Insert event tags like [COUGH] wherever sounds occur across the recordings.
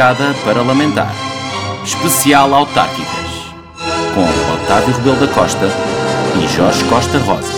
Bancada Parlamentar. Especial Autárquicas. Com Otávio Rebelo da Costa e Jorge Costa Rosa.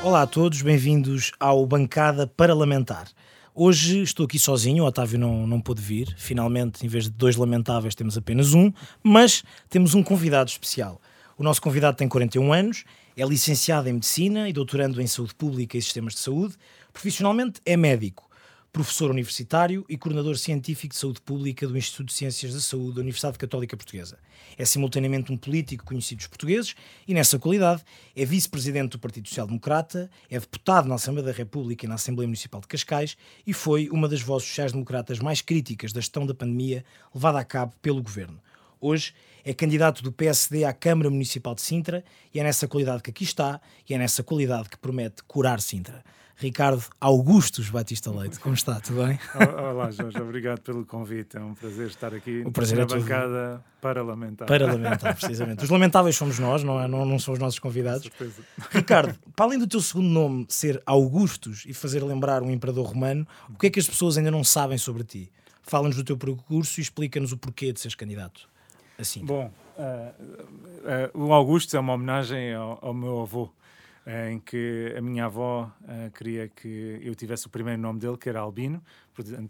Olá a todos, bem-vindos ao Bancada Parlamentar. Hoje estou aqui sozinho, o Otávio não, não pôde vir. Finalmente, em vez de dois lamentáveis, temos apenas um, mas temos um convidado especial. O nosso convidado tem 41 anos, é licenciado em Medicina e doutorando em Saúde Pública e Sistemas de Saúde. Profissionalmente é médico, professor universitário e coordenador científico de saúde pública do Instituto de Ciências da Saúde da Universidade Católica Portuguesa. É simultaneamente um político conhecido dos portugueses e, nessa qualidade, é vice-presidente do Partido Social Democrata, é deputado na Assembleia da República e na Assembleia Municipal de Cascais e foi uma das vozes sociais-democratas mais críticas da gestão da pandemia levada a cabo pelo governo. Hoje é candidato do PSD à Câmara Municipal de Sintra e é nessa qualidade que aqui está e é nessa qualidade que promete curar Sintra. Ricardo Augustos Batista Leite, como está? Tudo bem? [LAUGHS] Olá, Jorge, obrigado pelo convite. É um prazer estar aqui o prazer na é bancada parlamentar. Parlamentar, precisamente. Os lamentáveis somos nós, não, é? não, não são os nossos convidados. Ricardo, para além do teu segundo nome ser Augustus e fazer lembrar um imperador romano, o que é que as pessoas ainda não sabem sobre ti? Fala-nos do teu percurso e explica-nos o porquê de seres candidato. Assim. Bom, uh, uh, o Augusto é uma homenagem ao, ao meu avô, em que a minha avó queria que eu tivesse o primeiro nome dele, que era Albino.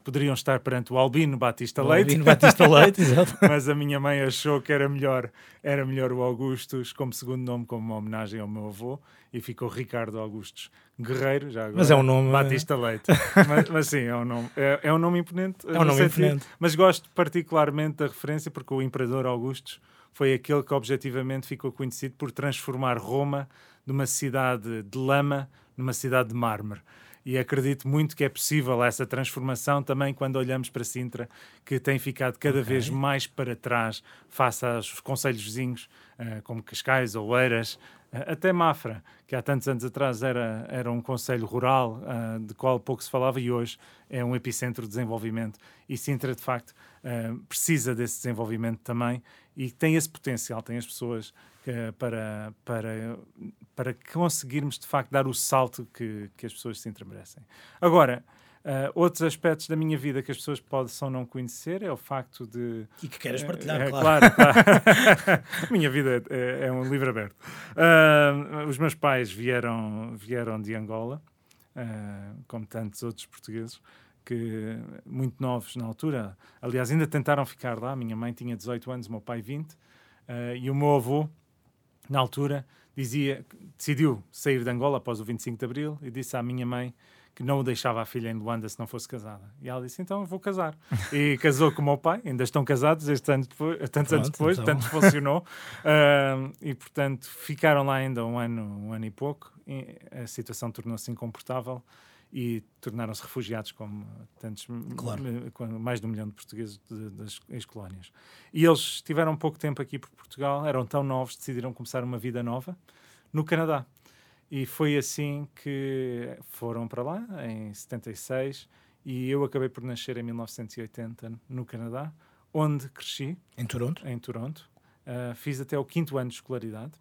Poderiam estar perante o Albino Batista o Leite. Albino Batista Leite, [LAUGHS] exato. Mas a minha mãe achou que era melhor, era melhor o Augustus como segundo nome, como uma homenagem ao meu avô, e ficou Ricardo Augustos Guerreiro, já agora. Mas é um nome. Batista Leite. mas, mas, sim, é um nome, é, é um nome imponente. É um nome imponente. Mas gosto particularmente da referência porque o Imperador Augustus foi aquele que objetivamente ficou conhecido por transformar Roma de uma cidade de lama numa cidade de mármore e acredito muito que é possível essa transformação também quando olhamos para Sintra, que tem ficado cada okay. vez mais para trás face aos conselhos vizinhos, uh, como Cascais, Oeiras, uh, até Mafra, que há tantos anos atrás era, era um conselho rural uh, de qual pouco se falava e hoje é um epicentro de desenvolvimento. E Sintra, de facto, precisa desse desenvolvimento também e tem esse potencial, tem as pessoas para, para, para conseguirmos de facto dar o salto que, que as pessoas se merecem. Agora, uh, outros aspectos da minha vida que as pessoas possam não conhecer é o facto de. E que queres partilhar, uh, claro. Claro, claro. a [LAUGHS] [LAUGHS] minha vida é, é um livro aberto. Uh, os meus pais vieram, vieram de Angola, como tantos outros portugueses que muito novos na altura, aliás, ainda tentaram ficar lá. Minha mãe tinha 18 anos, meu pai 20, uh, e o meu avô na altura, dizia, decidiu sair de Angola após o 25 de Abril e disse à minha mãe que não o deixava a filha em Luanda se não fosse casada. E ela disse, então eu vou casar. e [LAUGHS] casou com o meu pai, ainda estão casados estes anos depois, tantos Pronto, anos depois, então. tanto funcionou. [LAUGHS] Uh, e, portanto, ficaram lá ainda um ano, um ano e pouco. E a situação tornou-se incomportável e tornaram-se refugiados como tantos, claro. mais de um milhão de portugueses de, das ex-colónias. E eles tiveram pouco tempo aqui por Portugal, eram tão novos, decidiram começar uma vida nova no Canadá. E foi assim que foram para lá, em 76, e eu acabei por nascer em 1980 no Canadá, onde cresci. Em Toronto? Em Toronto. Uh, fiz até o quinto ano de escolaridade.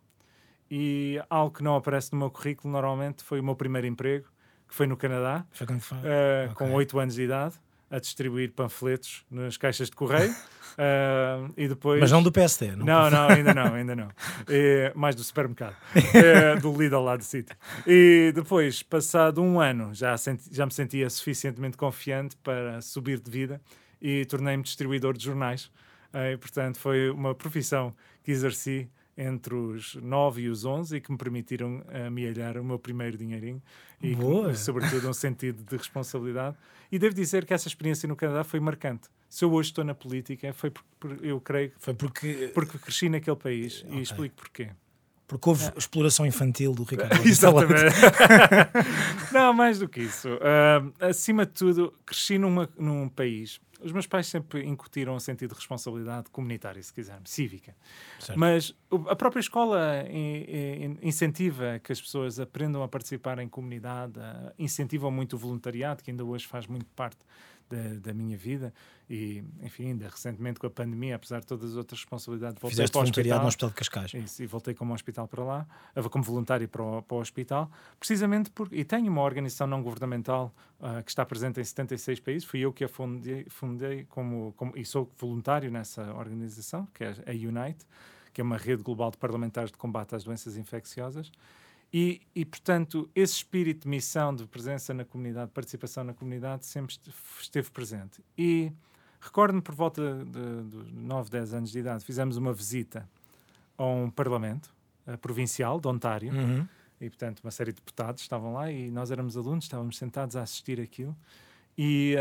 E algo que não aparece no meu currículo normalmente foi o meu primeiro emprego, que foi no Canadá, foi uh, okay. com 8 anos de idade, a distribuir panfletos nas caixas de correio. uh, [LAUGHS] e depois... Mas não do PSD, não? Não, não, ainda não, ainda não. E, [LAUGHS] mais do supermercado, uh, [LAUGHS] do Lidl lá de sítio. E depois, passado um ano, já, senti, já me sentia suficientemente confiante para subir de vida e tornei-me distribuidor de jornais. Uh, e, portanto, foi uma profissão que exerci entre os 9 e os 11 e que me permitiram amealhar o meu primeiro dinheirinho e, que, sobretudo, um sentido de responsabilidade. E devo dizer que essa experiência no Canadá foi marcante. Se eu hoje estou na política, foi porque, eu creio foi porque, porque cresci naquele país okay. e explico porquê. Porque houve é. exploração infantil do Ricardo. [LAUGHS] Exatamente. [LAUGHS] Não, mais do que isso. Uh, acima de tudo, cresci numa, num país os meus pais sempre incutiram um sentido de responsabilidade comunitária, se quisermos, cívica. Certo. Mas a própria escola incentiva que as pessoas aprendam a participar em comunidade, incentivam muito o voluntariado, que ainda hoje faz muito parte da, da, minha vida e, enfim, ainda recentemente com a pandemia, apesar de todas as outras responsabilidades, voltei Fizeste para o hospital. no Hospital de Cascais. Isso, e voltei como hospital para lá, como voluntário para o, para o hospital, precisamente porque, e tenho uma organização não governamental uh, que está presente em 76 países, fui eu que a fundei, fundei como, como, e sou voluntário nessa organização, que é a Unite, que é uma rede global de parlamentares de combate às doenças infecciosas, e, e, portanto, esse espírito de missão, de presença na comunidade, de participação na comunidade, sempre esteve presente. E recordo-me, por volta de, de 9, 10 anos de idade, fizemos uma visita a um parlamento uh, provincial de Ontário, uhum. e, portanto, uma série de deputados estavam lá e nós éramos alunos, estávamos sentados a assistir aquilo. E.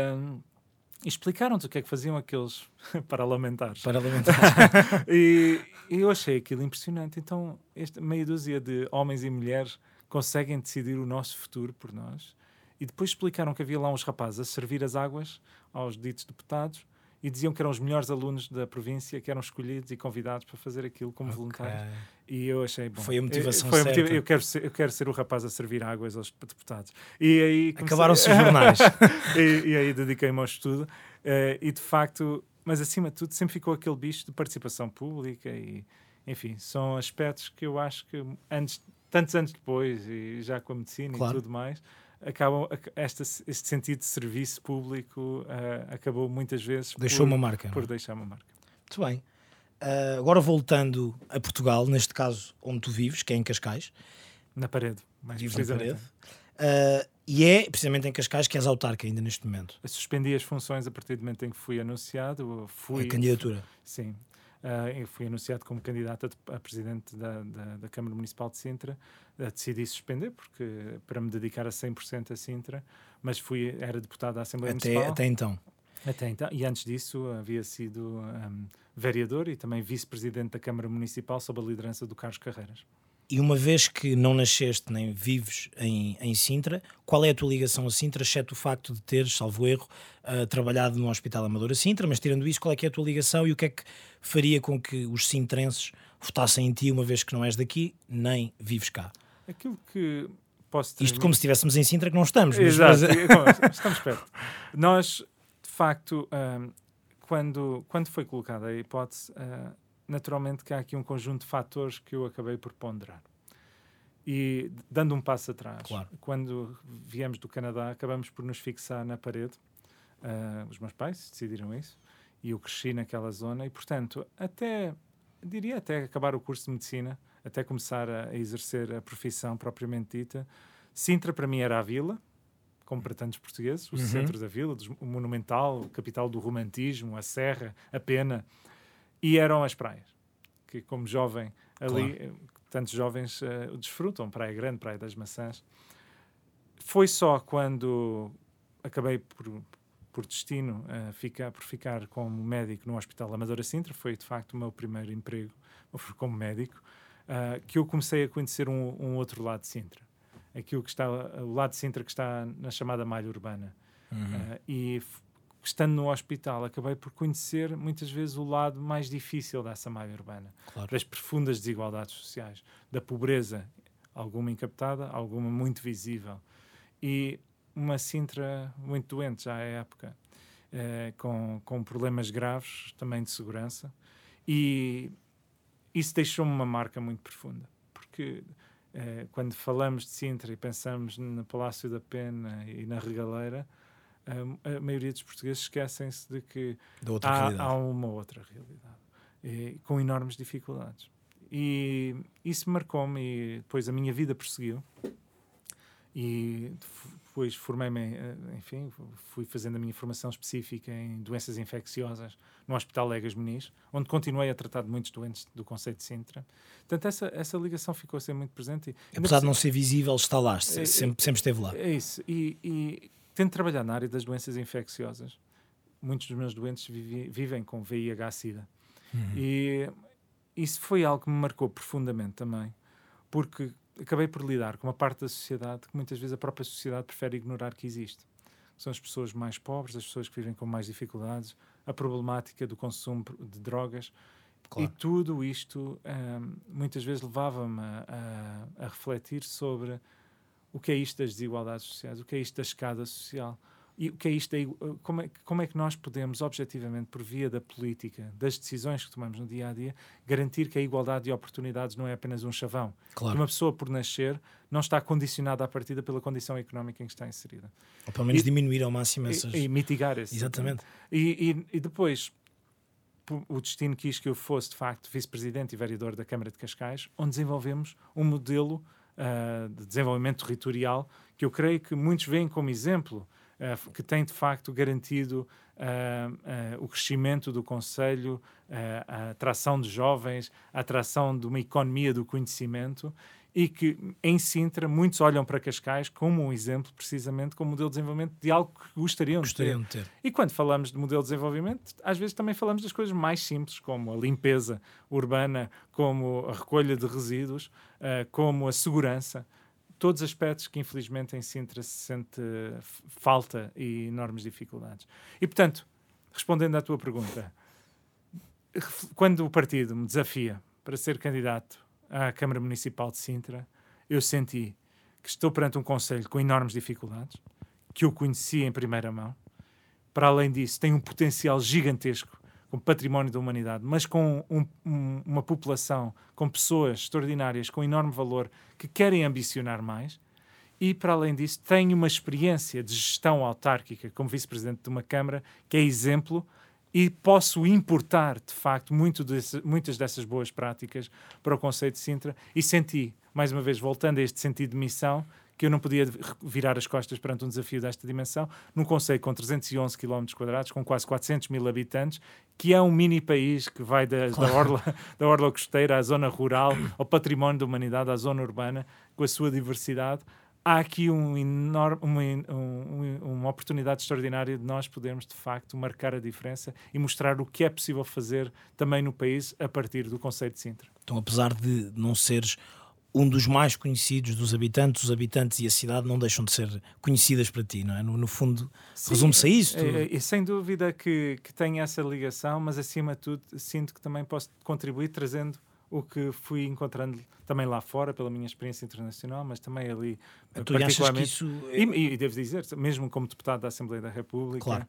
Um, explicaram-nos o que é que faziam aqueles [LAUGHS] parlamentares. Parlamentares. [LAUGHS] e, e, eu achei aquilo impressionante. Então, esta meia dúzia de homens e mulheres conseguem decidir o nosso futuro por nós. E depois explicaram que havia lá uns rapazes a servir as águas aos ditos deputados e diziam que eram os melhores alunos da província que eram escolhidos e convidados para fazer aquilo como okay. voluntários. E eu achei bom. Foi a motivação foi a motiva eu, quero ser, eu quero ser o rapaz a servir águas aos deputados. E aí acabaram-se os [LAUGHS] jornais. e, e, aí dediquei-me ao estudo. Uh, e de facto, mas acima de tudo, sempre ficou aquele bicho de participação pública e, enfim, são aspectos que eu acho que antes, tantos anos depois e já com a medicina claro. e tudo mais, acabam esta, este sentido de serviço público uh, acabou muitas vezes deixou por, uma marca por deixar uma marca. Muito bem. Uh, agora voltando a Portugal neste caso onde tu vives que é em Cascais. Na parede mais parede. Uh, e é precisamente em Cascais que és autarca ainda neste momento. Eu suspendi as funções a partir do momento em que fui anunciado fui a candidatura. Sim Uh, fui anunciado como candidato a, a presidente da, da, da, Câmara Municipal de Sintra. Uh, decidi suspender porque para me dedicar a 100% a Sintra, mas fui era deputado da Assembleia até, Municipal. Até então. Até então. E antes disso havia sido um, vereador e também vice-presidente da Câmara Municipal sob a liderança do Carlos Carreiras. E uma vez que não nasceste nem vives em, em Sintra, qual é a tua ligação a Sintra, exceto o facto de teres, salvo erro, uh, trabalhado no Hospital Amador a Sintra, mas tirando isso, qual é que é a tua ligação e o que é que faria com que os sintrenses votassem em ti, uma vez que não és daqui, nem vives cá? Aquilo que posso ter... Isto como se estivéssemos em Sintra, que não estamos. Exato, mas... estamos perto. Nós, de facto, um, quando, quando foi colocada a hipótese... Uh, naturalmente que há aqui um conjunto de fatores que eu acabei por ponderar. E dando um passo atrás, claro. quando viemos do Canadá, acabamos por nos fixar na parede. Uh, os meus pais decidiram isso e eu cresci naquela zona e, portanto, até diria até acabar o curso de medicina, até começar a, a exercer a profissão propriamente dita, Sintra para mim era a vila, como para tantos portugueses, o uhum. centro da vila, o monumental, capital do romantismo, a serra, a pena e eram as praias, que como jovem ali, claro. tantos jovens uh, desfrutam, Praia Grande, Praia das Maçãs. Foi só quando acabei por, por destino uh, ficar, por ficar como médico no Hospital Amadora Sintra, foi de facto o meu primeiro emprego como médico, uh, que eu comecei a conhecer um, um, outro lado de Sintra. Aquilo que está, o lado de Sintra que está na chamada malha urbana. Uhum. e estando no hospital, acabei por conhecer muitas vezes o lado mais difícil dessa malha urbana, claro. das profundas desigualdades sociais, da pobreza, alguma incaptada, alguma muito visível, e uma Sintra muito doente já à época, eh, com, com problemas graves também de segurança, e isso deixou-me uma marca muito profunda, porque eh, quando falamos de Sintra e pensamos no Palácio da Pena e na Regaleira, a, a maioria dos portugueses esquecem-se de que há, há, uma outra realidade, e, com enormes dificuldades. E isso marcou-me e depois a minha vida prosseguiu. E depois formei-me, eh, enfim, fui fazendo a minha formação específica em doenças infecciosas no Hospital Legas Muniz, onde continuei a tratar de muitos doentes do Conceito de Sintra. Portanto, essa, essa ligação ficou ser muito presente. E, Apesar de não ser visível, está lá, é, sempre, sempre esteve lá. É isso. E, e tendo trabalhado na área das doenças infecciosas, muitos dos meus doentes vive, vivem com VIH-Sida. Uhum. E isso foi algo que me marcou profundamente também, porque acabei por lidar com uma parte da sociedade que muitas vezes a própria sociedade prefere ignorar que existe. São as pessoas mais pobres, as pessoas que vivem com mais dificuldades, a problemática do consumo de drogas. Claro. E tudo isto um, muitas vezes levava-me a, a, a refletir sobre o que é isto das desigualdades sociais? O que é isto da escada social? E o que é isto? Como é, como é que nós podemos, objetivamente, por via da política, das decisões que tomamos no dia a dia, garantir que a igualdade de oportunidades não é apenas um chavão? Claro. Que uma pessoa, por nascer, não está condicionada à partida pela condição económica em que está inserida. Ou pelo menos e, diminuir ao máximo essas. E, e mitigar esse. Exatamente. E, e, e depois, o destino quis que eu fosse, de facto, vice-presidente e vereador da Câmara de Cascais, onde desenvolvemos um modelo uh, de desenvolvimento territorial que eu creio que muitos veem como exemplo uh, que tem de facto garantido uh, o crescimento do Conselho, a atração de jovens, a atração de uma economia do conhecimento e que em Sintra muitos olham para Cascais como um exemplo, precisamente, como modelo de desenvolvimento de algo que gostariam, gostariam de, ter. de, ter. E quando falamos de modelo de desenvolvimento, às vezes também falamos das coisas mais simples, como a limpeza urbana, como a recolha de resíduos, uh, como a segurança todos aspectos que infelizmente em Sintra se sente falta e enormes dificuldades. E portanto, respondendo à tua pergunta, quando o partido me desafia para ser candidato à Câmara Municipal de Sintra, eu senti que estou perante um conselho com enormes dificuldades, que eu conheci em primeira mão. Para além disso, tem um potencial gigantesco com património da humanidade, mas com um, um, uma população, com pessoas extraordinárias, com enorme valor, que querem ambicionar mais. E, para além disso, tenho uma experiência de gestão autárquica como vice-presidente de uma Câmara, que é exemplo, e posso importar, de facto, desse, muitas dessas boas práticas para o Conselho de Sintra. E senti, mais uma vez, voltando a este sentido de missão, que eu não podia virar as costas perante um desafio desta dimensão, num conselho com 311 km com quase 400 mil habitantes, que é um mini país que vai da, claro. da, orla, da orla costeira à zona rural, ao património da humanidade, à zona urbana, com a sua diversidade. Há aqui um enorme, uma, um, uma oportunidade extraordinária de nós podermos, de facto, marcar a diferença e mostrar o que é possível fazer também no país a partir do Conselho de Sintra. Então, apesar de não seres um dos mais conhecidos dos habitantes, os habitantes e a cidade não deixam de ser conhecidas para ti, não é? No, no fundo, resume-se a isto. É, é, sem dúvida que, que tenho essa ligação, mas acima de tudo sinto que também posso contribuir trazendo o que fui encontrando também lá fora pela minha experiência internacional, mas também ali então, particularmente. Isso é... e, e, devo dizer, mesmo como deputado da Assembleia da República, claro.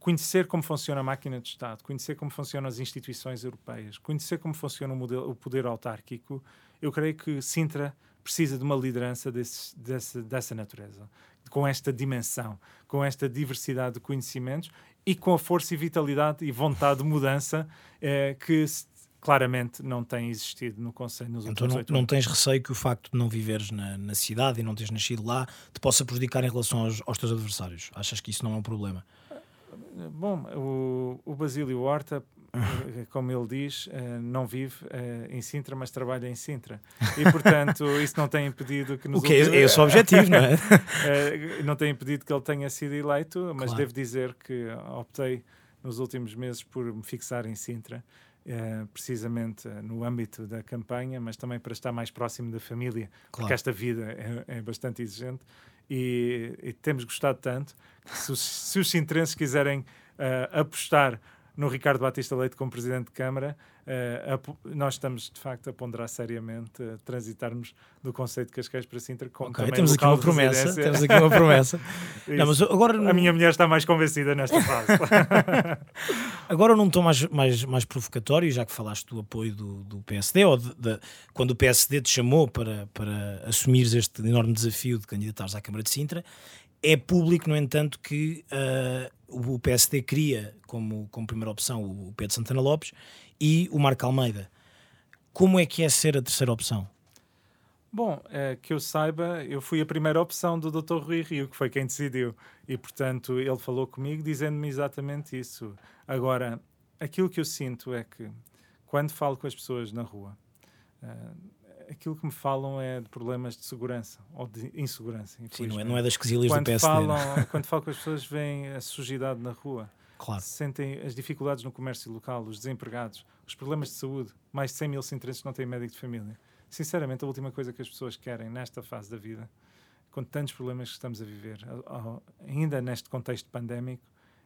conhecer como funciona a máquina de Estado, conhecer como funcionam as instituições europeias, conhecer como funciona o, modelo, o poder autárquico, eu creio que Sintra precisa de uma liderança desse, dessa, dessa natureza, com esta dimensão, com esta diversidade de conhecimentos e com a força e vitalidade e vontade de mudança eh, que claramente não tem existido no Conselho nos então últimos não, não tens receio que o facto de não viveres na, na, cidade e não teres nascido lá te possa prejudicar em relação aos, aos teus adversários? Achas que isso não é um problema? Bom, o, o Basílio Horta eh, como ele diz, eh, não vive eh, em Sintra, mas trabalha em Sintra. E, portanto, [LAUGHS] isso não tem impedido que nos. O que é, é esse o objetivo, não é? [LAUGHS] não tem impedido que ele tenha sido eleito, mas claro. devo dizer que optei nos últimos meses por me fixar em Sintra. Precisamente no âmbito da campanha, mas também para estar mais próximo da família, claro. porque esta vida é, é bastante exigente e, e, temos gostado tanto que se, se os quiserem uh, apostar no Ricardo Batista Leite como Presidente de Câmara, uh, nós estamos de facto a ponderar seriamente a transitarmos do Conceito de Cascais para Sintra com okay, temos aqui uma promessa temos aqui uma promessa. A minha mulher está mais convencida nesta fase. [LAUGHS] Agora num tom mais, mais, mais provocatório já que falaste do apoio do, do PSD ou de, de, quando o PSD te chamou para, para assumires este enorme desafio de candidatares à Câmara de Sintra é público, no entanto, que uh, o PSD cria como, como primeira opção o Pedro Santana Lopes e o Marco Almeida. Como é que é ser a terceira opção? Bom, é, que eu saiba, eu fui a primeira opção do Dr. Rui Rio, que foi quem decidiu. E, portanto, ele falou comigo dizendo-me exatamente isso. Agora, aquilo que eu sinto é que, quando falo com as pessoas na rua, uh, aquilo que me falam é de problemas de segurança ou de insegurança. Sim, não é, não é das quesilhas do PSD. Falam, [LAUGHS] quando falo com as pessoas, veem a sujidade na rua. Claro. Sentem as dificuldades no comércio local, os desempregados, os problemas de saúde. Mais de 100 mil sintrenses não têm médico de família. Sinceramente, a última coisa que as pessoas querem nesta fase da vida, com tantos problemas que estamos a viver, ainda neste contexto pandémico,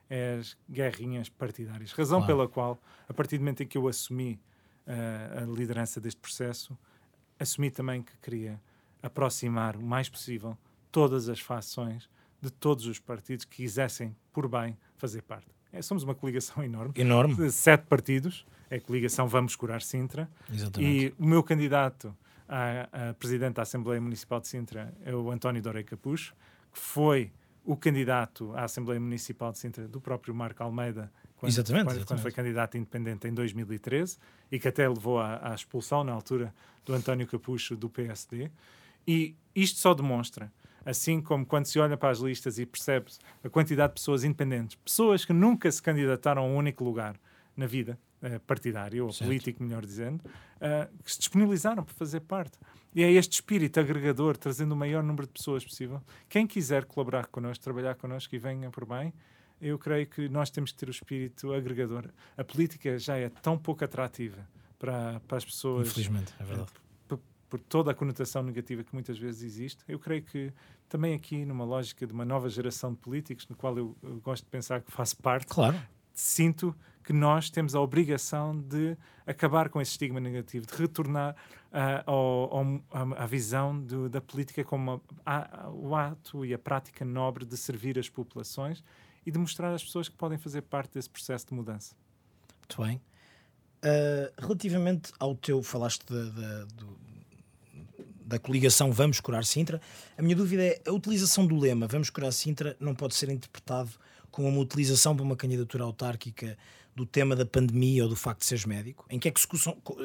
é as guerrinhas partidárias. Razão claro. pela qual, a partir do momento em que eu assumi uh, a liderança deste processo, assumi também que queria aproximar o mais possível todas as fações de todos os partidos que quisessem, por bem, fazer parte. É, somos uma coligação [LAUGHS] enorme. Enorme. De sete partidos. É a coligação Vamos Curar Sintra. Exatamente. E o meu candidato a, a presidente da Assembleia Municipal de Sintra é o António Dorei Capucho, que foi o candidato à Assembleia Municipal de Sintra do próprio Marco Almeida, quando, exatamente, quando, exatamente. foi candidato independente em 2013 e que até levou à, à expulsão na altura do António Capucho do PSD. E isto só demonstra assim como quando se olha para as listas e percebe a quantidade de pessoas independentes, pessoas que nunca se candidataram a um único lugar na vida uh, partidária, ou certo. político, melhor dizendo, uh, que se disponibilizaram para fazer parte. E é este espírito agregador, trazendo o maior número de pessoas possível. Quem quiser colaborar connosco, trabalhar connosco e venha por bem, eu creio que nós temos que ter o espírito agregador. A política já é tão pouco atrativa para, para as pessoas. Infelizmente, é verdade. Por, por toda a conotação negativa que muitas vezes existe, eu creio que também aqui, numa lógica de uma nova geração de políticos, no qual eu, eu gosto de pensar que faço parte, claro. sinto que nós temos a obrigação de acabar com esse estigma negativo, de retornar uh, à visão do, da política como a, a, o ato e a prática nobre de servir as populações e de mostrar às pessoas que podem fazer parte desse processo de mudança. Muito bem. Uh, relativamente ao teu, falaste de, de, da coligação Vamos Curar Sintra, a minha dúvida é a utilização do lema Vamos Curar Sintra não pode ser interpretado como uma utilização para uma candidatura autárquica do tema da pandemia ou do facto de seres médico? Em que é que se,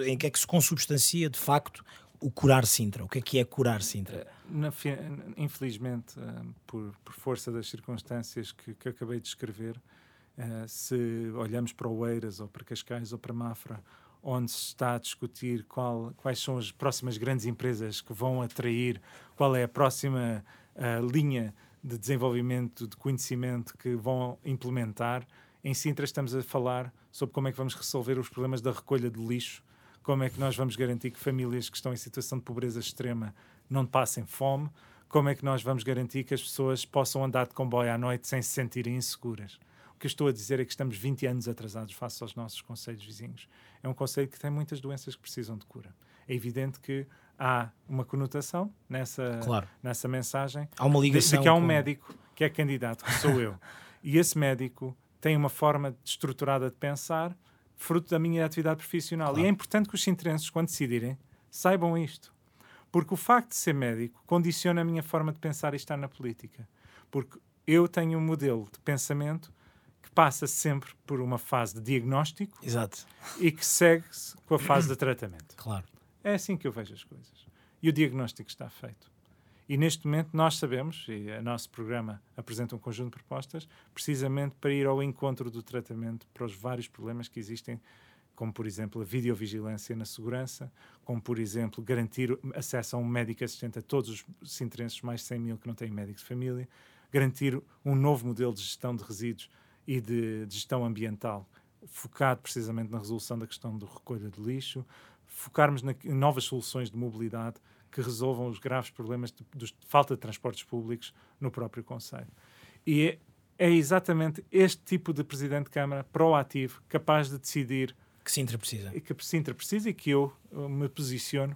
em que é que se consubstancia de facto o curar Sintra? O que é que é curar Sintra? Na, infelizmente, por, por, força das circunstâncias que, que acabei de escrever, uh, se olhamos para Oeiras ou para Cascais ou para Mafra, onde se está a discutir qual, quais são as próximas grandes empresas que vão atrair, qual é a próxima linha de desenvolvimento, de conhecimento que vão implementar. Em Sintra estamos a falar sobre como é que vamos resolver os problemas da recolha de lixo, como é que nós vamos garantir que famílias que estão em situação de pobreza extrema não passem fome, como é que nós vamos garantir que as pessoas possam andar de comboio à noite sem se sentirem inseguras. O que eu estou a dizer é que estamos 20 anos atrasados face aos nossos conselhos vizinhos. É um conselho que tem muitas doenças que precisam de cura. É evidente que há uma conotação nessa, claro. nessa mensagem. Há uma ligação. De que há um com... médico que é candidato, que sou eu. [LAUGHS] e esse médico tem uma forma estruturada de pensar, fruto da minha atividade profissional. Claro. E é importante que os sintrenses, quando decidirem, saibam isto. Porque o facto de ser médico condiciona a minha forma de pensar e estar na política. Porque eu tenho um modelo de pensamento que passa sempre por uma fase de diagnóstico Exato. e que segue-se com a fase de tratamento. Claro. É assim que eu vejo as coisas. E o diagnóstico está feito. E neste momento nós sabemos, e o nosso programa apresenta um conjunto de propostas, precisamente para ir ao encontro do tratamento para os vários problemas que existem, como por exemplo a videovigilância na segurança, como por exemplo garantir acesso a um médico assistente a todos os sintrenses, mais de 100 mil que não têm médico de família, garantir um novo modelo de gestão de resíduos e de, de gestão ambiental focado precisamente na resolução da questão do recolha de lixo, focarmos em novas soluções de mobilidade que resolvam os graves problemas de, de, falta de transportes públicos no próprio Conselho. E é, é, exatamente este tipo de Presidente de Câmara proativo, capaz de decidir que Sintra precisa. E que Sintra precisa e que eu, me posiciono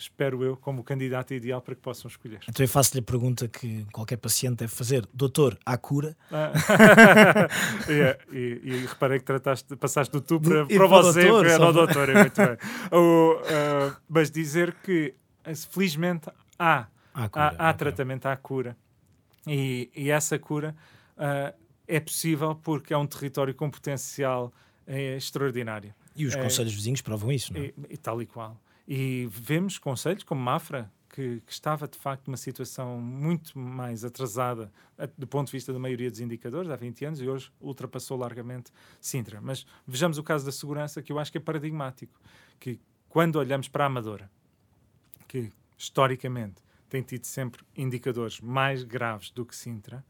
espero eu, como candidato ideal para que possam escolher. Então eu faço-lhe a pergunta que qualquer paciente deve fazer: Doutor, há cura? Ah. yeah, [LAUGHS] e, e, reparei que trataste, passaste do tu para, para você, doutor, para o doutor, é muito bem. [LAUGHS] O, uh, mas dizer que, felizmente, há, há, cura, há, há tratamento, há cura. E, e essa cura uh, é possível porque é um território com potencial é, extraordinário. E os conselhos vizinhos provam isso, não é? E, e tal e qual. E vemos conselhos como Mafra, que, que, estava de facto numa situação muito mais atrasada do ponto de vista da maioria dos indicadores há 20 anos e hoje ultrapassou largamente Sintra. Mas vejamos o caso da segurança, que eu acho que é paradigmático. Que quando olhamos para a Amadora, que historicamente tem tido sempre indicadores mais graves do que Sintra,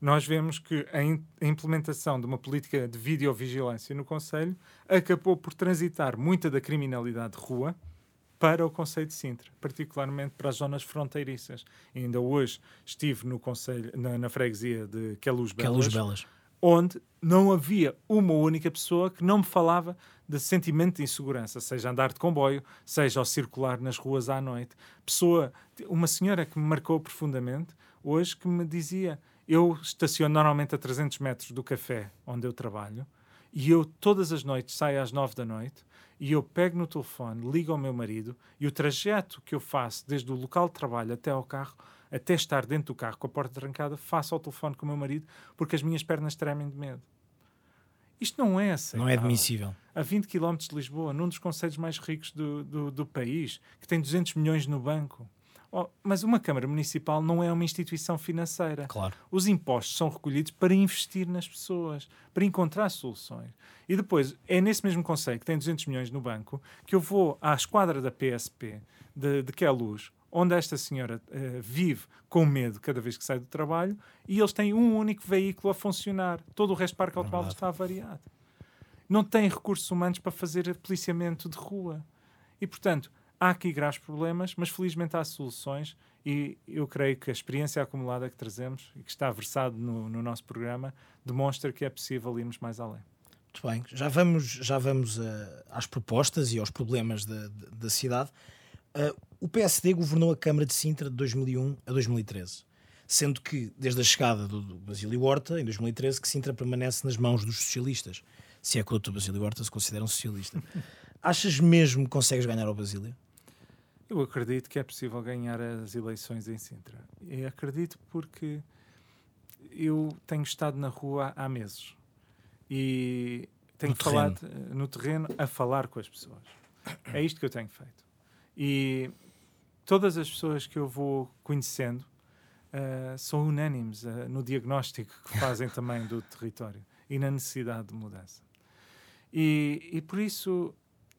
nós vemos que a, a implementação de uma política de videovigilância no Conselho acabou por transitar muita da criminalidade de rua para o Conselho de Sintra, particularmente para as zonas fronteiriças. E ainda hoje estive no conselho, na, na freguesia de Queluz Belas, Queluz Belas, onde não havia uma única pessoa que não me falava de sentimento de insegurança, seja andar de comboio, seja ao circular nas ruas à noite. Pessoa, uma senhora que me marcou profundamente hoje que me dizia: Eu estaciono normalmente a 300 metros do café onde eu trabalho e eu todas as noites saio às 9 da noite e eu pego no telefone, ligo ao meu marido e o trajeto que eu faço desde o local de trabalho até ao carro, até estar dentro do carro com a porta trancada, faço ao telefone com o meu marido porque as minhas pernas tremem de medo. Isto não é assim. Não é admissível. A 20 km de Lisboa, num dos conselhos mais ricos do, do, do país, que tem 200 milhões no banco. Oh, mas uma Câmara Municipal não é uma instituição financeira. Claro. Os impostos são recolhidos para investir nas pessoas, para encontrar soluções. E depois, é nesse mesmo conselho, que tem 200 milhões no banco, que eu vou à esquadra da PSP, de, de Queluz, onde esta senhora uh, vive com medo cada vez que sai do trabalho e eles têm um único veículo a funcionar. Todo o resto do parque automóvel está variado. Não têm recursos humanos para fazer policiamento de rua. E, portanto, há aqui graves problemas, mas felizmente há soluções e eu creio que a experiência acumulada que trazemos e que está versado no, no nosso programa demonstra que é possível irmos mais além. Muito bem, já vamos, já vamos uh, às propostas e aos problemas da, da cidade. Uh, o PSD governou a Câmara de Sintra de 2001 a 2013, sendo que, desde a chegada do, do Basílio Horta, em 2013, que Sintra permanece nas mãos dos socialistas. Se é que o Dr. Basílio Horta se considera um socialista. [LAUGHS] Achas mesmo que consegues ganhar ao Basílio? Eu acredito que é possível ganhar as eleições em Sintra. E acredito porque eu tenho estado na rua há meses e tenho no falado terreno. Eh, no terreno a falar com as pessoas. É isto que eu tenho feito. E todas as pessoas que eu vou conhecendo uh, são unânimes uh, no diagnóstico que fazem [LAUGHS] também do território e na necessidade de mudança. E, e por isso,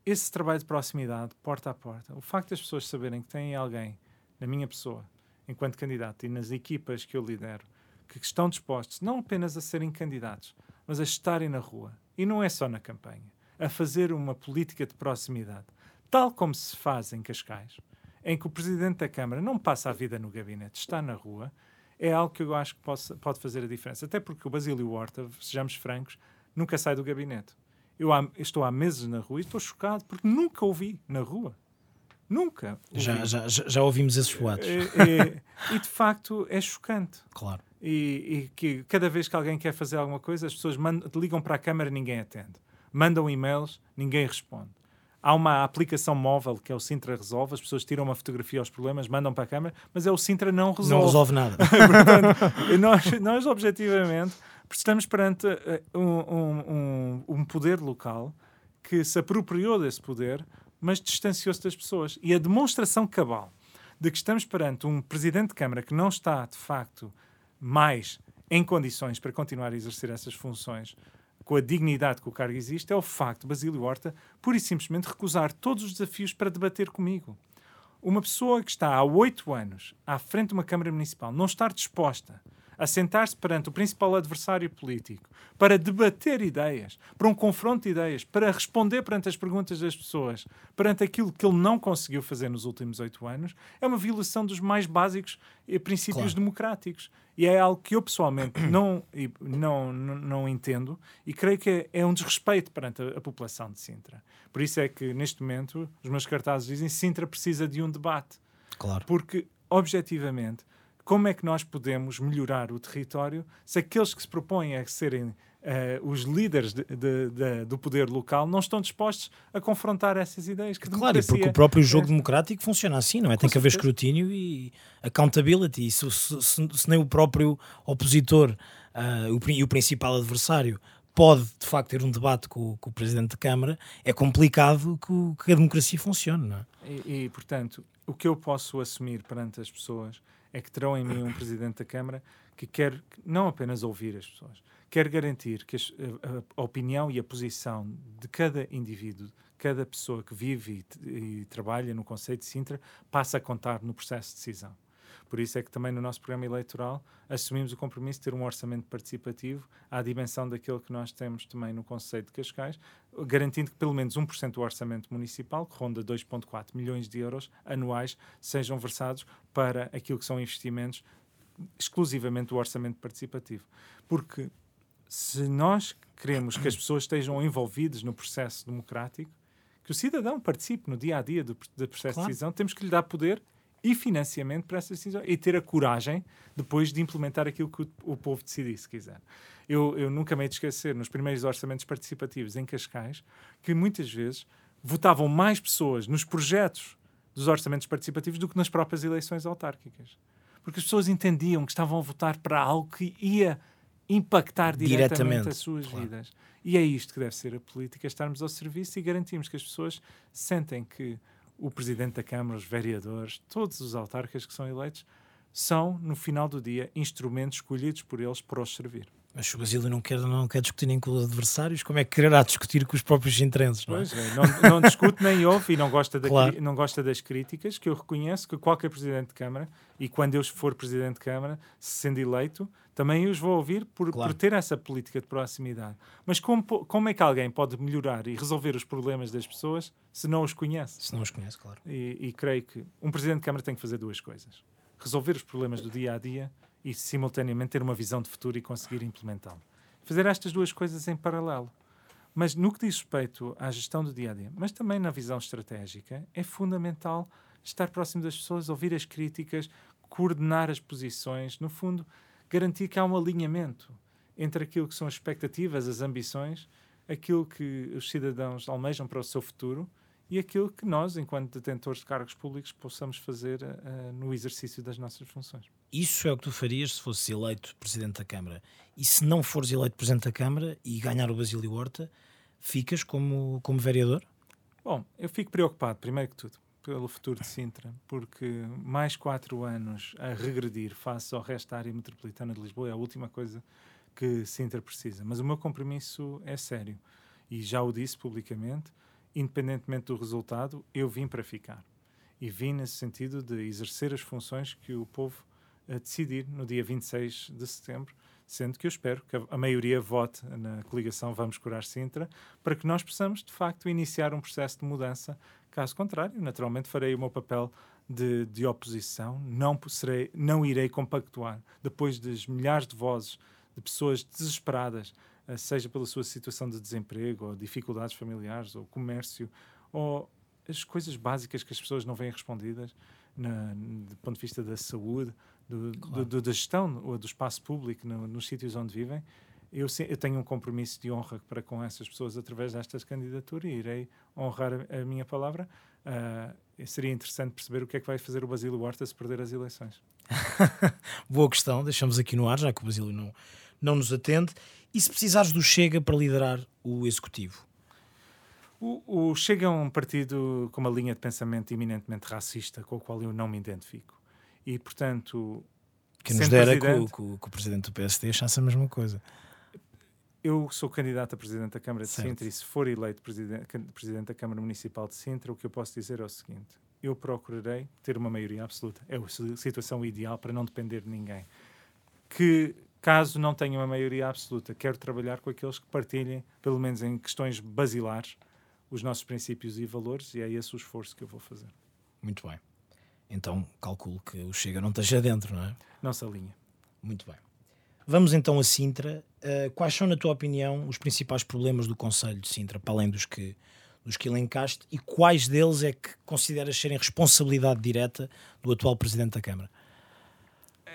esse trabalho de proximidade, porta a porta, o facto das pessoas saberem que têm alguém, na minha pessoa, enquanto candidato e nas equipas que eu lidero, que estão dispostos não apenas a serem candidatos, mas a estarem na rua. E não é só na campanha, a fazer uma política de proximidade tal como se faz em Cascais, em que o presidente da Câmara não passa a vida no gabinete, está na rua, é algo que eu acho que possa, pode fazer a diferença. Até porque o Basílio Horta, sejamos francos, nunca sai do gabinete. Eu há, estou há meses na rua e estou chocado porque nunca ouvi na rua. Nunca. Já, já, já ouvimos esses boatos. E, e, e, de facto é chocante. Claro. E, e, que cada vez que alguém quer fazer alguma coisa, as pessoas mandam, ligam para a Câmara e ninguém atende. Mandam e-mails, ninguém responde. Há uma aplicação móvel que é o Sintra Resolve, as pessoas tiram uma fotografia aos problemas, mandam para a câmara, mas é o Sintra não resolve. Não resolve nada. [LAUGHS] Portanto, nós, nós, objetivamente, estamos perante eh, um, um, um poder local que se apropriou desse poder, mas distanciou-se das pessoas. E a demonstração cabal de que estamos perante um presidente de Câmara que não está, de facto, mais em condições para continuar a exercer essas funções com a dignidade que o cargo existe, é o facto de Basílio Horta, pura e simplesmente, recusar todos os desafios para debater comigo. Uma pessoa que está há oito anos à frente de uma Câmara Municipal não estar disposta a sentar-se perante o principal adversário político para debater ideias, para um confronto de ideias, para responder perante as perguntas das pessoas, perante aquilo que ele não conseguiu fazer nos últimos oito anos, é uma violação dos mais básicos princípios claro. democráticos. E é algo que eu pessoalmente [CLEARS THROAT] não, não, não, não entendo e creio que é, é um desrespeito perante a, a, população de Sintra. Por isso é que, neste momento, os meus cartazes dizem que Sintra precisa de um debate. Claro. Porque, objetivamente, como é que nós podemos melhorar o território se aqueles que se propõem a serem Uh, os líderes de, de, de, do poder local não estão dispostos a confrontar essas ideias. Que claro, porque o próprio jogo é... democrático funciona assim, não é? Com Tem que haver escrutínio e accountability. E se, se, se, nem o próprio opositor uh, o, e o principal adversário pode de facto ter um debate com, com o presidente da Câmara, é complicado que, que a democracia funcione. Não é? e, e, portanto, o que eu posso assumir perante as pessoas é que terão em mim um presidente da Câmara que quer não apenas ouvir as pessoas, quer garantir que a, a, opinião e a posição de cada indivíduo, cada pessoa que vive e, e trabalha no Conselho de Sintra, passa a contar no processo de decisão. Por isso é que também no nosso programa eleitoral assumimos o compromisso de ter um orçamento participativo à dimensão daquilo que nós temos também no Conselho de Cascais, garantindo que pelo menos 1% do orçamento municipal, que ronda 2,4 milhões de euros anuais, sejam versados para aquilo que são investimentos exclusivamente do orçamento participativo. Porque se nós queremos que as pessoas estejam envolvidas no processo democrático, que o cidadão participe no dia a dia do, do processo claro. de decisão, temos que lhe dar poder e financiamento para essas decisões e ter a coragem depois de implementar aquilo que o, o povo decidir, se quiser. Eu, eu nunca me hei de esquecer, nos primeiros orçamentos participativos em Cascais, que muitas vezes votavam mais pessoas nos projetos dos orçamentos participativos do que nas próprias eleições autárquicas. Porque as pessoas entendiam que estavam a votar para algo que ia impactar diretamente, diretamente as suas claro. vidas. E é isto que deve ser a política, estarmos ao serviço e garantirmos que as pessoas sentem que o Presidente da Câmara, os vereadores, todos os autarcas que são eleitos, são, no final do dia, instrumentos escolhidos por eles para os servir. Mas o Basílio não quer, não quer discutir nem com os adversários, como é que quererá discutir com os próprios interesses? Não, é? é, não, não discute nem ouve e não gosta, da, claro. não gosta das críticas, que eu reconheço que qualquer Presidente de Câmara, e quando eu for Presidente de Câmara, sendo eleito, também os vou ouvir por, claro. por ter essa política de proximidade. Mas como, como é que alguém pode melhorar e resolver os problemas das pessoas se não os conhece? Se não os conhece, claro. E, e creio que um Presidente de Câmara tem que fazer duas coisas. Resolver os problemas do dia a dia e, simultaneamente, ter uma visão de futuro e conseguir implementá-lo. Fazer estas duas coisas em paralelo. Mas no que diz respeito à gestão do dia a dia, mas também na visão estratégica, é fundamental estar próximo das pessoas, ouvir as críticas, coordenar as posições, no fundo, garantir que há um alinhamento entre aquilo que são as expectativas, as ambições, aquilo que os cidadãos almejam para o seu futuro e aquilo que nós, enquanto detentores de cargos públicos, possamos fazer uh, no exercício das nossas funções. Isso é o que tu farias se fosses eleito Presidente da Câmara. E se não fores eleito Presidente da Câmara e ganhar o Basílio Horta, ficas como, como vereador? Bom, eu fico preocupado, primeiro que tudo, pelo futuro de Sintra, porque mais quatro anos a regredir face ao resto da área metropolitana de Lisboa é a última coisa que Sintra precisa. Mas o meu compromisso é sério e já o disse publicamente, independentemente do resultado, eu vim para ficar. E vim nesse sentido de exercer as funções que o povo a decidir no dia 26 de setembro, sendo que eu espero que a maioria vote na coligação Vamos Curar Sintra, para que nós possamos, de facto, iniciar um processo de mudança. Caso contrário, naturalmente farei o meu papel de, de oposição, não, serei, não irei compactuar, depois das milhares de vozes de pessoas desesperadas, eh, seja pela sua situação de desemprego, ou dificuldades familiares, ou comércio, ou as coisas básicas que as pessoas não veem respondidas, na, do ponto de vista da saúde, do, claro. do, da gestão do espaço público no, nos sítios onde vivem, eu, eu, tenho um compromisso de honra para com essas pessoas através destas candidaturas e irei honrar a, a minha palavra. Uh, seria interessante perceber o que é que vai fazer o Basílio Horta se perder as eleições. [LAUGHS] Boa questão, deixamos aqui no ar, já que o Basílio não, não nos atende. E se precisares do Chega para liderar o Executivo? O, o Chega é um partido com uma linha de pensamento eminentemente racista, com o qual eu não me identifico e, portanto. Que nos dera que o, que, o, que o presidente do PSD achasse a mesma coisa. Eu sou candidato a presidente da Câmara de certo. Sintra e, se for eleito presidente, presidente da Câmara Municipal de Sintra, o que eu posso dizer é o seguinte: eu procurarei ter uma maioria absoluta. É a situação ideal para não depender de ninguém. Que, caso não tenha uma maioria absoluta, quero trabalhar com aqueles que partilhem, pelo menos em questões basilares, os nossos princípios e valores, e é esse o esforço que eu vou fazer. Muito bem. Então calculo que o Chega não esteja dentro, não é? Não se alinha. Muito bem. Vamos então a Sintra. Uh, quais são, na tua opinião, os principais problemas do Conselho de Sintra, para além dos que, dos que elencaste, e quais deles é que consideras serem responsabilidade direta do atual Presidente da Câmara?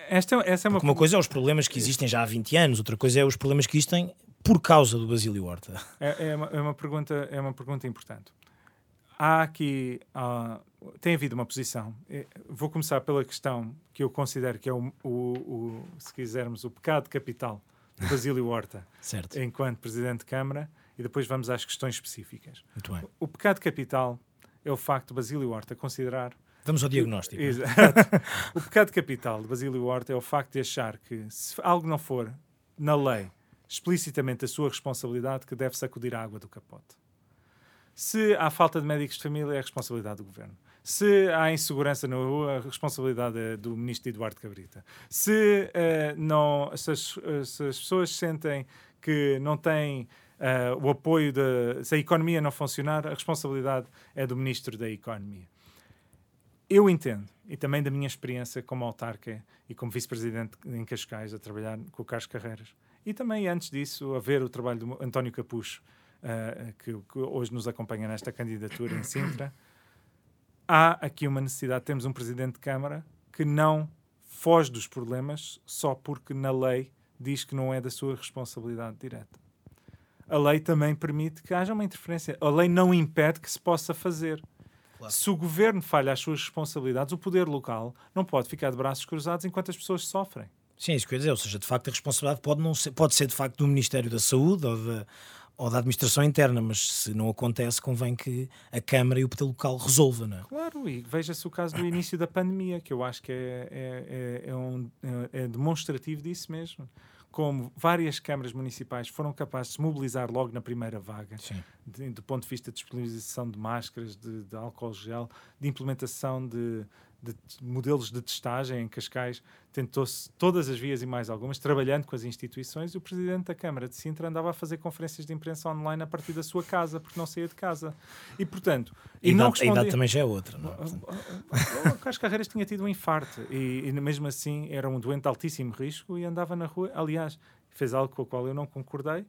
Esta, essa é uma... uma coisa é os problemas que existem já há 20 anos, outra coisa é os problemas que existem por causa do Basílio Horta. É, é, uma, é uma, pergunta, é uma pergunta importante. Há aqui tem havido uma posição. Vou começar pela questão que eu considero que é o, o, o se quisermos, o pecado capital de [LAUGHS] Basílio Horta, certo. enquanto Presidente de Câmara, e depois vamos às questões específicas. Muito bem. O, o pecado capital é o facto de Basílio Horta considerar. Vamos ao diagnóstico. Exato. [LAUGHS] o pecado capital de Basílio Horta é o facto de achar que se algo não for na lei explicitamente a sua responsabilidade, que deve sacudir a água do capote. Se há falta de médicos de família, é a responsabilidade do governo. Se há insegurança na rua, a responsabilidade é do ministro Eduardo Cabrita. Se, uh, não, se as, se, as, pessoas sentem que não têm uh, o apoio, de, se a economia não funcionar, a responsabilidade é do ministro da Economia. Eu entendo, e também da minha experiência como autarca e como vice-presidente em Cascais, a trabalhar com o Carlos Carreiras, e também antes disso, a ver o trabalho do António Capucho, uh, que, que hoje nos acompanha nesta candidatura em Sintra há aqui uma necessidade. Temos um presidente de Câmara que não foge dos problemas só porque na lei diz que não é da sua responsabilidade direta. A lei também permite que haja uma interferência. A lei não impede que se possa fazer. Claro. Se o governo falha as suas responsabilidades, o poder local não pode ficar de braços cruzados enquanto as pessoas sofrem. Sim, isso que eu ia dizer. Ou seja, de facto, a responsabilidade pode, não ser, pode ser de facto do Ministério da Saúde ou da, ou da administração interna, mas se não acontece, convém que a Câmara e o poder local resolva, não é? Claro, e veja-se o caso do início da pandemia, que eu acho que é, é, é, é um, é, é demonstrativo disso mesmo como várias câmaras municipais foram capazes de se mobilizar logo na primeira vaga, de, do ponto de vista de disponibilização de máscaras, de, de álcool gel, de implementação de, de modelos de testagem em Cascais, tentou-se todas as vias e mais algumas, trabalhando com as instituições, e o Presidente da Câmara de Sintra andava a fazer conferências de imprensa online a partir da sua casa, porque não saía de casa. E, portanto... E, e não respondia... a idade também já é outra, não é? O Carlos Carreiras tinha tido um infarto, e, e mesmo assim era um doente de altíssimo risco e andava na rua. Aliás, fez algo com o qual eu não concordei,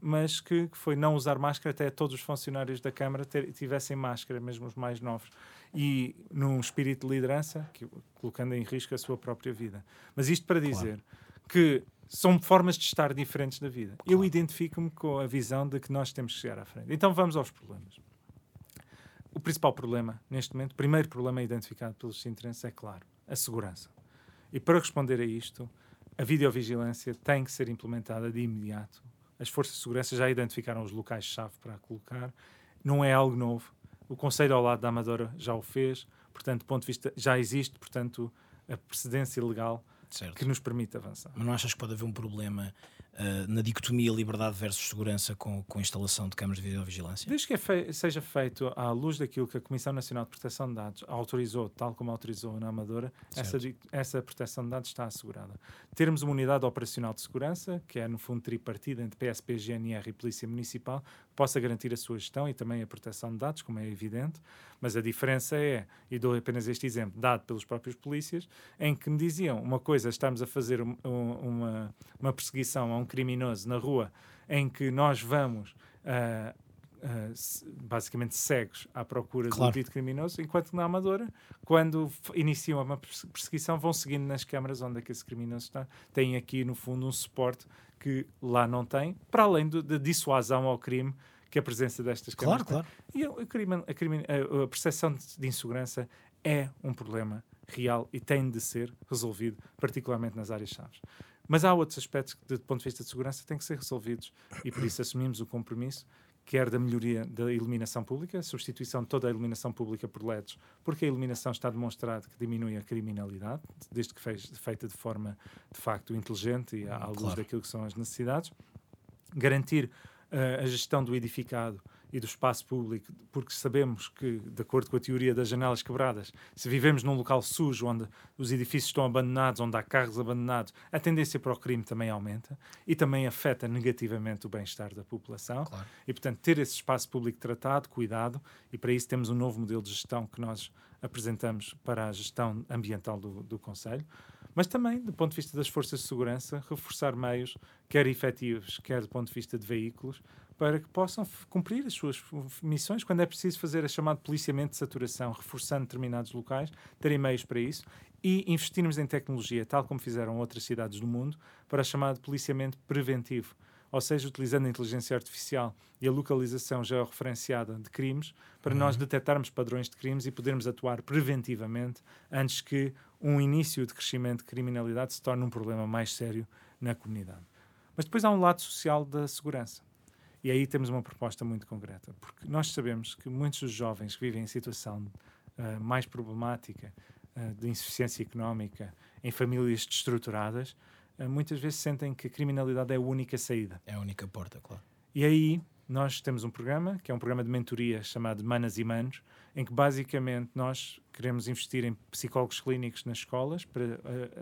mas que, que, foi não usar máscara até todos os funcionários da Câmara ter, tivessem máscara, mesmo os mais novos. E num espírito de liderança, que, colocando em risco a sua própria vida. Mas isto para dizer claro. que são formas de estar diferentes da vida. Claro. Eu identifico-me com a visão de que nós temos que chegar à frente. Então vamos aos problemas. O principal problema, neste momento, o primeiro problema identificado pelos sintrenses é, claro, a segurança. E para responder a isto, a videovigilância tem que ser implementada de imediato as forças de segurança já identificaram os locais-chave para colocar. Não é algo novo. O Conselho ao lado da Amadora já o fez. Portanto, do ponto de vista, já existe, portanto, a precedência legal certo. que nos permite avançar. Mas não achas que pode haver um problema uh, na dicotomia liberdade versus segurança com, com a instalação de câmaras de videovigilância? Desde que é fe seja feito à luz daquilo que a Comissão Nacional de Proteção de Dados autorizou, tal como autorizou na Amadora, essa, essa proteção de dados está assegurada. Termos uma unidade operacional de segurança, que é no fundo tripartida entre PSP, GNR e Polícia Municipal, possa garantir a sua gestão e também a proteção de dados, como é evidente, mas a diferença é, e dou apenas este exemplo, dado pelos próprios polícias, em que me diziam uma coisa, estamos a fazer um, uma, uma perseguição a um criminoso na rua, em que nós vamos uh, uh, basicamente cegos à procura claro. do dito criminoso, enquanto na Amadora, quando iniciam uma perseguição, vão seguindo nas câmaras onde é que esse criminoso está, têm aqui no fundo um suporte que lá não tem, para além da dissuasão ao crime que a presença destas câmaras claro. Claro. E a, a, a, percepção de, insegurança é um problema real e tem de ser resolvido, particularmente nas áreas-chave. Mas há outros aspectos que, do ponto de vista de segurança, têm que ser resolvidos e por isso assumimos o compromisso quer da melhoria da iluminação pública, substituição de toda a iluminação pública por LEDs, porque a iluminação está demonstrado que diminui a criminalidade, desde que fez, feita de forma, de facto, inteligente e à, luz claro. daquilo que são as necessidades. Garantir a gestão do edificado e do espaço público, porque sabemos que, de acordo com a teoria das janelas quebradas, se vivemos num local sujo, onde os edifícios estão abandonados, onde há carros abandonados, a tendência para o crime também aumenta e também afeta negativamente o bem-estar da população. Claro. E, portanto, ter esse espaço público tratado, cuidado, e para isso temos um novo modelo de gestão que nós apresentamos para a gestão ambiental do, do Conselho mas também, do ponto de vista das forças de segurança, reforçar meios, quer efetivos, quer do ponto de vista de veículos, para que possam cumprir as suas missões quando é preciso fazer a chamada policiamento de saturação, reforçando determinados locais, terem meios para isso e investirmos em tecnologia, tal como fizeram outras cidades do mundo, para o chamado policiamento preventivo, ou seja, utilizando a inteligência artificial e a localização georreferenciada de crimes, para uhum. nós detectarmos padrões de crimes e podermos atuar preventivamente antes que um início de crescimento de criminalidade se torne um problema mais sério na comunidade. Mas depois há um lado social da segurança. E aí temos uma proposta muito concreta, porque nós sabemos que muitos dos jovens que vivem em situação uh, mais problemática, uh, de insuficiência económica, em famílias destruturadas, muitas vezes sentem que a criminalidade é a única saída. É a única porta, claro. E aí nós temos um programa, que é um programa de mentoria chamado Manas e Manos, em que basicamente nós queremos investir em psicólogos clínicos nas escolas para uh,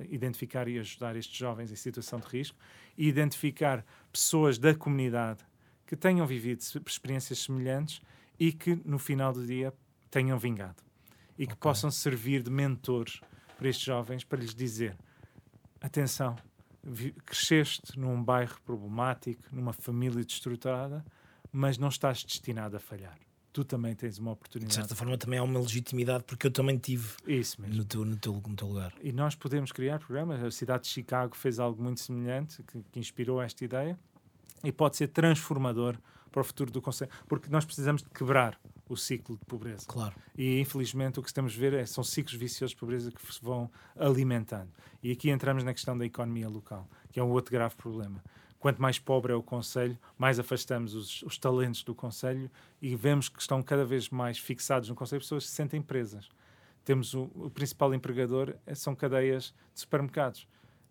identificar e ajudar estes jovens em situação de risco e identificar pessoas da comunidade que tenham vivido experiências semelhantes e que no final do dia tenham vingado e que okay. possam servir de mentores para estes jovens para lhes dizer: atenção, cresceste num bairro problemático, numa família destruturada, mas não estás destinado a falhar. tu também tens uma oportunidade. De certa forma, também há uma legitimidade, porque eu também tive Isso mesmo. no teu, no, teu, no teu lugar. E nós podemos criar programas. A cidade de Chicago fez algo muito semelhante, que, que inspirou esta ideia, e pode ser transformador para o futuro do Conselho, porque nós precisamos de quebrar o ciclo de pobreza. Claro. E infelizmente o que estamos a ver é, são ciclos viciosos de pobreza que se vão alimentando. E aqui entramos na questão da economia local, que é um outro grave problema. Quanto mais pobre é o Conselho, mais afastamos os, os talentos do Conselho e vemos que estão cada vez mais fixados no Conselho pessoas que se sentem presas. Temos o, o principal empregador, eh, são cadeias de supermercados.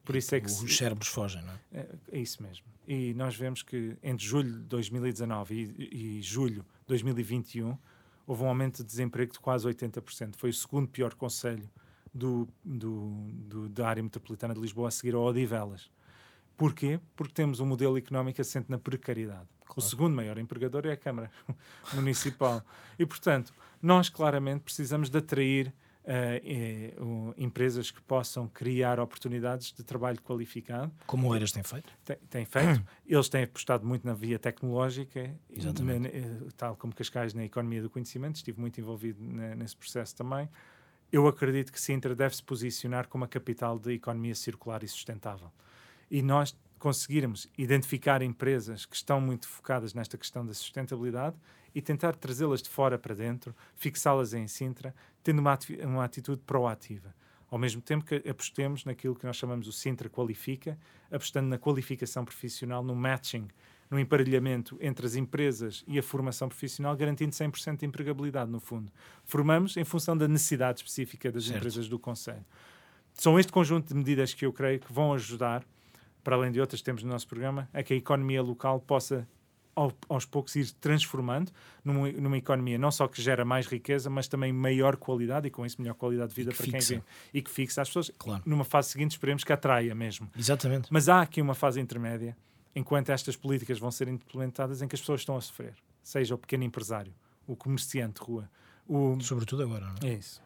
Por isso é que Os cérebros fogem, não é? é, é isso mesmo. E nós vemos que entre julho de 2019 e, e julho 2021 houve um aumento de desemprego de quase 80%. Foi o segundo pior conselho do, do, do- da área metropolitana de Lisboa a seguir ao Odivelas. Porquê? Porque temos um modelo económico assente na precariedade. O segundo maior empregador é a Câmara [LAUGHS] Municipal. E, portanto, nós claramente precisamos de atrair eh, eh, o- empresas que possam criar oportunidades de trabalho qualificado Como o Eiras tem feito. tem, tem feito. Eles têm apostado muito na via tecnológica, Exatamente. na- na- tal como Cascais na economia do conhecimento, estive muito envolvido ne- nesse processo também. Eu acredito que Sintra deve se posicionar como a capital da economia circular e sustentável. E nós conseguirmos identificar empresas que estão muito focadas nesta questão da sustentabilidade e tentar trazê-las de fora para dentro, fixá-las em Sintra, tendo uma, uma atitude proativa. Ao mesmo tempo que apostemos naquilo que nós chamamos o Sintra Qualifica, apostando na qualificação profissional, no matching, no emparelhamento entre as empresas e a formação profissional, garantindo 100% de empregabilidade, no fundo. Formamos em função da necessidade específica das Certo. empresas do Conselho. São este conjunto de medidas que eu creio que vão ajudar, para além de outras que temos no nosso programa, a que a economia local possa ao- aos poucos ir transformando numa, numa economia não só que gera mais riqueza, mas também maior qualidade e com isso melhor qualidade de vida que para quem fixa. vê e que fixa as pessoas. Claro. Numa fase seguinte, esperemos que atraia mesmo. Exatamente. Mas há aqui uma fase intermédia, enquanto estas políticas vão ser implementadas, em que as pessoas estão a sofrer. Seja o pequeno empresário, o comerciante de rua, o, Sobretudo agora, não é? é isso.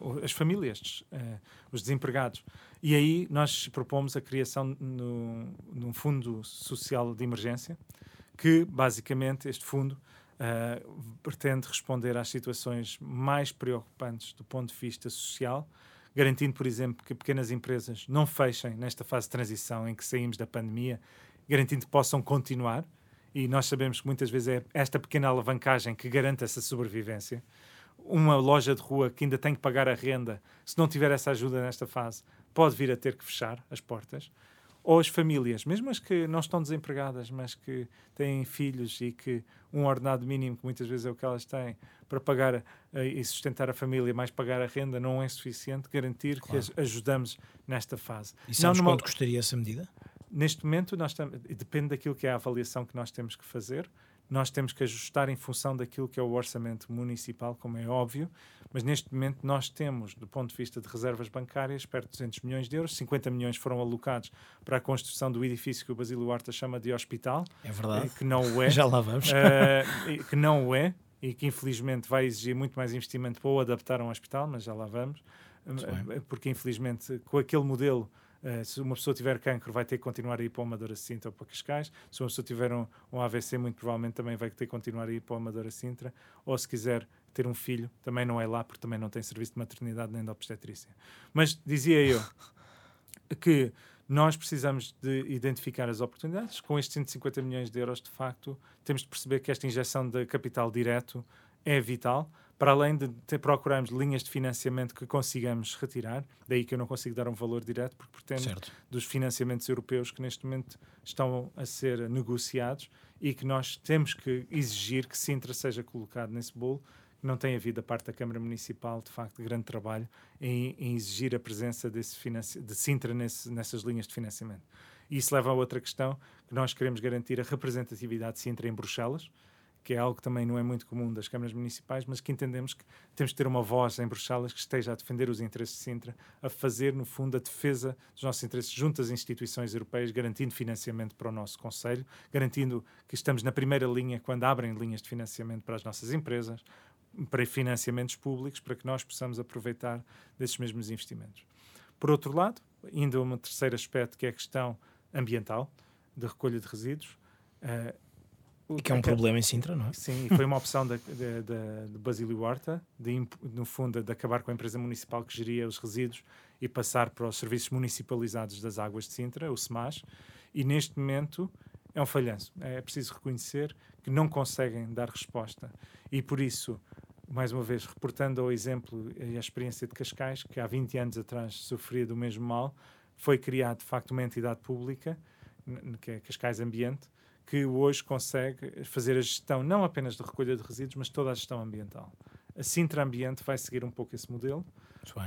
O- as famílias, ah, os desempregados. E aí nós propomos a criação no, num fundo social de emergência, que basicamente este fundo ah, pretende responder às situações mais preocupantes do ponto de vista social, garantindo, por exemplo, que pequenas empresas não fechem nesta fase de transição em que saímos da pandemia, garantindo que possam continuar. E nós sabemos que muitas vezes é esta pequena alavancagem que garante essa sobrevivência uma loja de rua que ainda tem que pagar a renda, se não tiver essa ajuda nesta fase, pode vir a ter que fechar as portas. Ou as famílias, mesmo as que não estão desempregadas, mas que têm filhos e que um ordenado mínimo, que muitas vezes é o que elas têm, para pagar eh, e sustentar a família, mais pagar a renda, não é suficiente, garantir Claro. que as ajudamos nesta fase. E sabes numa- quanto custaria essa medida? Neste momento, nós tam- depende daquilo que é a avaliação que nós temos que fazer. Nós temos que ajustar em função daquilo que é o orçamento municipal, como é óbvio, mas neste momento nós temos, do ponto de vista de reservas bancárias, perto de 200 milhões de euros. 50 milhões foram alocados para a construção do edifício que o Basílio Horta chama de hospital, É verdade. eh, que não o é. [LAUGHS] Já lá vamos. E que não o é e que infelizmente vai exigir muito mais investimento para o adaptar a um hospital, mas já lá vamos. Eh, porque infelizmente com aquele modelo eh, se uma pessoa tiver cancro vai ter que continuar a ir para o Amadora Sintra ou para Cascais, se uma pessoa tiver um, um AVC muito provavelmente também vai ter que continuar a ir para o Amadora Sintra, ou se quiser ter um filho, também não é lá porque também não tem serviço de maternidade nem de obstetrícia. Mas dizia eu que nós precisamos de identificar as oportunidades. Com estes 150 milhões de euros, de facto, temos de perceber que esta injeção de capital direto é vital, para além de ter, procurarmos linhas de financiamento que consigamos retirar. Daí que eu não consigo dar um valor direto, porque pretendo Certo. dos financiamentos europeus que neste momento estão a ser negociados e que nós temos que exigir que Sintra seja colocado nesse bolo. Não tem havido da parte da Câmara Municipal, de facto, grande trabalho em, em exigir a presença desse de Sintra nesse- nessas linhas de financiamento. E isso leva a outra questão, que nós queremos garantir a representatividade de Sintra em Bruxelas, que é algo que também não é muito comum das câmaras municipais, mas que entendemos que temos de ter uma voz em Bruxelas que esteja a defender os interesses de Sintra, a fazer, no fundo, a defesa dos nossos interesses junto às instituições europeias, garantindo financiamento para o nosso Conselho, garantindo que estamos na primeira linha quando abrem linhas de financiamento para as nossas empresas, para financiamentos públicos, para que nós possamos aproveitar desses mesmos investimentos. Por outro lado, ainda um terceiro aspecto que é a questão ambiental, de recolha de resíduos. eh, E que é um problema em Sintra, não é? Sim, e foi uma opção de Basílio Horta, de, no fundo, de acabar com a empresa municipal que geria os resíduos e passar para os serviços municipalizados das águas de Sintra, o SEMAS, e neste momento é um falhanço. É preciso reconhecer que não conseguem dar resposta. E por isso, mais uma vez, reportando ao exemplo e à experiência de Cascais, que há 20 anos atrás sofria do mesmo mal, foi criada de facto uma entidade pública, que é Cascais Ambiente, que hoje consegue fazer a gestão não apenas da recolha de resíduos, mas toda a gestão ambiental. A Sintra Ambiente vai seguir um pouco esse modelo,